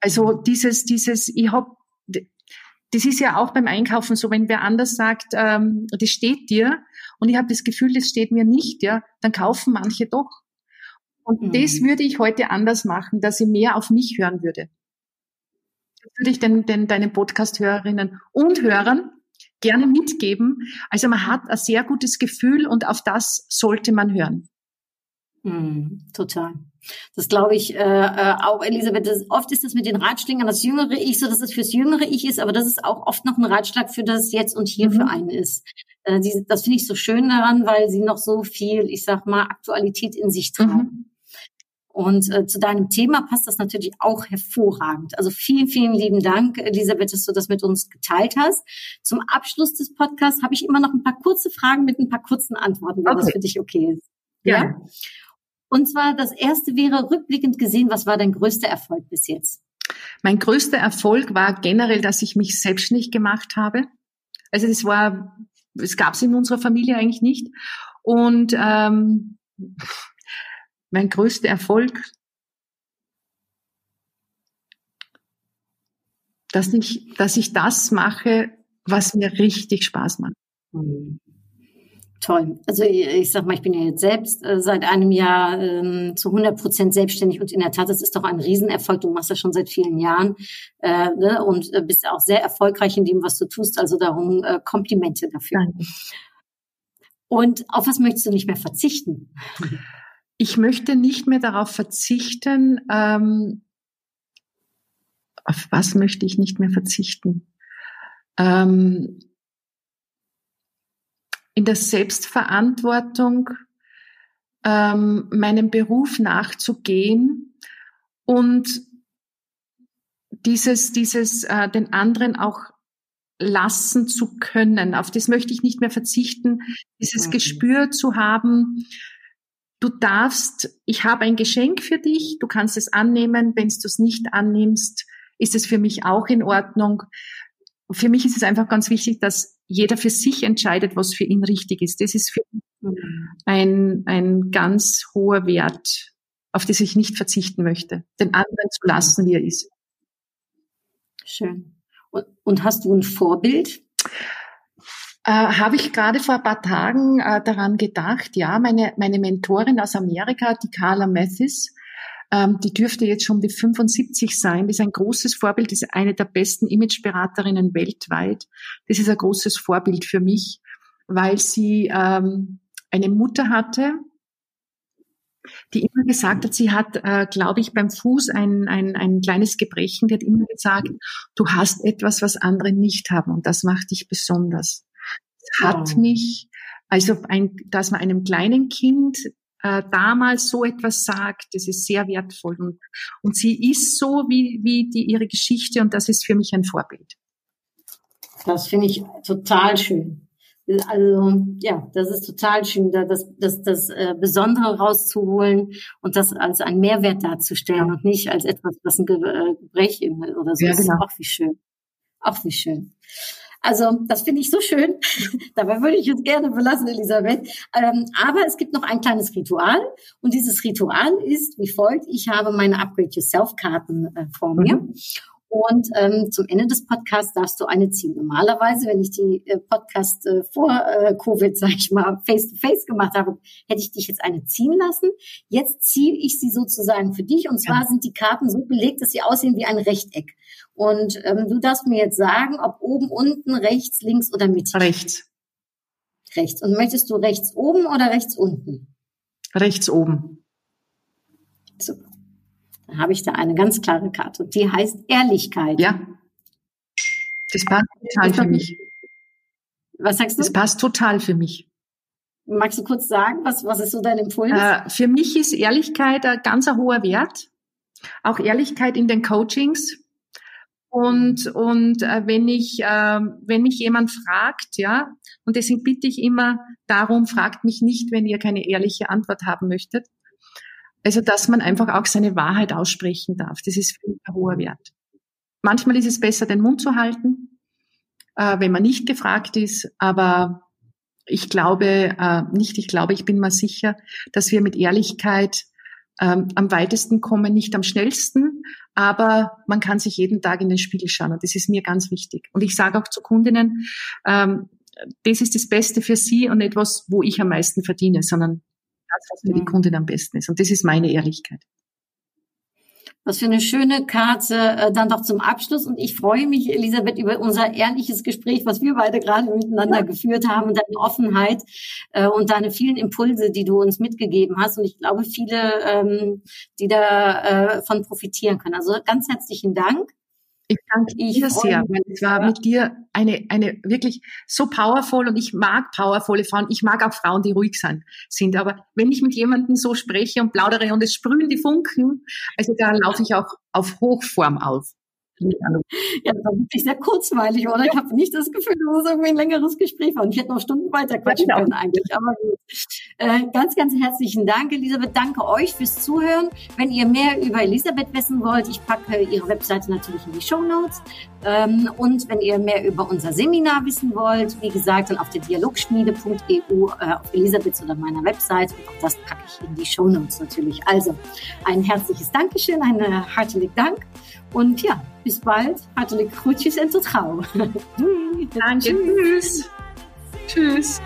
Also dieses, dieses, ich habe, das ist ja auch beim Einkaufen so, wenn wer anders sagt, ähm, das steht dir und ich habe das Gefühl, das steht mir nicht, ja, dann kaufen manche doch. Und mhm. das würde ich heute anders machen, dass ich mehr auf mich hören würde. Das würde ich den, den, deinen Podcast-Hörerinnen und Hörern gerne mitgeben. Also man hat ein sehr gutes Gefühl und auf das sollte man hören. Mm, total. Das glaube ich äh, äh, auch, Elisabeth. Das, oft ist das mit den Ratschlägen das jüngere Ich so, dass es fürs jüngere Ich ist, aber das ist auch oft noch ein Ratschlag für das Jetzt und Hier mhm. für einen ist. Äh, die, das finde ich so schön daran, weil sie noch so viel, ich sag mal, Aktualität in sich tragen. Mhm. Und äh, zu deinem Thema passt das natürlich auch hervorragend. Also vielen, vielen lieben Dank, Elisabeth, dass du das mit uns geteilt hast. Zum Abschluss des Podcasts habe ich immer noch ein paar kurze Fragen mit ein paar kurzen Antworten, wenn okay. das für dich okay ist. Ja. ja? Und zwar das erste wäre rückblickend gesehen, was war dein größter Erfolg bis jetzt? Mein größter Erfolg war generell, dass ich mich selbstständig gemacht habe. Also das war, es gab es in unserer Familie eigentlich nicht. Und ähm, mein größter Erfolg, dass ich, dass ich das mache, was mir richtig Spaß macht. Mhm. Toll. Also ich sag mal, ich bin ja jetzt selbst äh, seit einem Jahr ähm, zu 100 Prozent selbstständig und in der Tat, das ist doch ein Riesenerfolg. Du machst das schon seit vielen Jahren äh, ne? und äh, bist auch sehr erfolgreich in dem, was du tust. Also darum äh, Komplimente dafür. Danke. Und auf was möchtest du nicht mehr verzichten? Ich möchte nicht mehr darauf verzichten. Ähm, auf was möchte ich nicht mehr verzichten? Ähm, in der Selbstverantwortung ähm, meinem Beruf nachzugehen und dieses, dieses äh, den anderen auch lassen zu können. Auf das möchte ich nicht mehr verzichten, dieses okay. Gespür zu haben, du darfst, ich habe ein Geschenk für dich, du kannst es annehmen, wenn du es nicht annimmst, ist es für mich auch in Ordnung. Für mich ist es einfach ganz wichtig, dass jeder für sich entscheidet, was für ihn richtig ist. Das ist für mich ein, ein ganz hoher Wert, auf das ich nicht verzichten möchte, den anderen zu lassen, wie er ist. Schön. Und, und hast du ein Vorbild? Äh, Habe ich gerade vor ein paar Tagen äh, daran gedacht, ja, meine, meine Mentorin aus Amerika, die Carla Mathis, ähm, die dürfte jetzt schon die 75 sein. Ist ein großes Vorbild, ist eine der besten Imageberaterinnen weltweit. Das ist ein großes Vorbild für mich, weil sie ähm, eine Mutter hatte, die immer gesagt hat, sie hat, äh, glaube ich, beim Fuß ein, ein, ein kleines Gebrechen, die hat immer gesagt, du hast etwas, was andere nicht haben und das macht dich besonders hat oh. mich, also ein, dass man einem kleinen Kind äh, damals so etwas sagt, das ist sehr wertvoll. Und, und sie ist so wie, wie die, ihre Geschichte und das ist für mich ein Vorbild. Das finde ich total schön. Also ja, das ist total schön, da das, das, das äh, Besondere rauszuholen und das als ein Mehrwert darzustellen und nicht als etwas, was ein äh, Gebrechen oder so ja, genau. ist. Auch wie schön. Auch wie schön. Also das finde ich so schön. Dabei würde ich es gerne belassen, Elisabeth. Ähm, aber es gibt noch ein kleines Ritual und dieses Ritual ist wie folgt. Ich habe meine Upgrade Yourself Karten äh, vor mir. Mhm. Und ähm, zum Ende des Podcasts darfst du eine ziehen. Normalerweise, wenn ich die äh, Podcast äh, vor äh, Covid, sag ich mal, face-to-face -face gemacht habe, hätte ich dich jetzt eine ziehen lassen. Jetzt ziehe ich sie sozusagen für dich. Und zwar ja. sind die Karten so belegt, dass sie aussehen wie ein Rechteck. Und ähm, du darfst mir jetzt sagen, ob oben, unten, rechts, links oder mittig. Rechts. Rechts. Und möchtest du rechts oben oder rechts unten? Rechts oben. Super. Dann habe ich da eine ganz klare Karte. Die heißt Ehrlichkeit. Ja. Das passt total für mich. Was sagst du? Das passt total für mich. Magst du kurz sagen, was, was ist so dein Impuls? Äh, für mich ist Ehrlichkeit ein ganz hoher Wert. Auch Ehrlichkeit in den Coachings. Und, und äh, wenn ich, äh, wenn mich jemand fragt, ja, und deswegen bitte ich immer darum, fragt mich nicht, wenn ihr keine ehrliche Antwort haben möchtet. Also, dass man einfach auch seine Wahrheit aussprechen darf. Das ist ein hoher Wert. Manchmal ist es besser, den Mund zu halten, äh, wenn man nicht gefragt ist, aber ich glaube äh, nicht, ich glaube, ich bin mal sicher, dass wir mit Ehrlichkeit ähm, am weitesten kommen, nicht am schnellsten, aber man kann sich jeden Tag in den Spiegel schauen und das ist mir ganz wichtig. Und ich sage auch zu Kundinnen, ähm, das ist das Beste für sie und etwas, wo ich am meisten verdiene, sondern das, was für die Kundin am besten ist. Und das ist meine Ehrlichkeit. Was für eine schöne Karte äh, dann doch zum Abschluss. Und ich freue mich, Elisabeth, über unser ehrliches Gespräch, was wir beide gerade miteinander ja. geführt haben und deine Offenheit äh, und deine vielen Impulse, die du uns mitgegeben hast. Und ich glaube, viele, ähm, die da äh, profitieren können. Also ganz herzlichen Dank. Ich danke dir sehr, weil es war mit dir eine, eine wirklich so powerful und ich mag powervolle Frauen. Ich mag auch Frauen, die ruhig sein, sind. Aber wenn ich mit jemandem so spreche und plaudere und es sprühen die Funken, also da laufe ich auch auf Hochform auf. Ja, das war wirklich sehr kurzweilig, oder? Ich habe nicht das Gefühl, dass es irgendwie ein längeres Gespräch war. Und ich hätte noch Stunden weiter quatschen können eigentlich. Aber gut. Äh, ganz, ganz herzlichen Dank, Elisabeth. Danke euch fürs Zuhören. Wenn ihr mehr über Elisabeth wissen wollt, ich packe ihre Webseite natürlich in die Show Notes. Ähm, und wenn ihr mehr über unser Seminar wissen wollt, wie gesagt, dann auf der dialogschmiede.eu äh, auf Elisabeths oder meiner Website. Und auch das packe ich in die Show Notes natürlich. Also ein herzliches Dankeschön, einen herzlichen Dank. Und ja, bis bald. Hartelijk groetjes en tot gauw. Doei. Danke. Tschüss. Tschüss.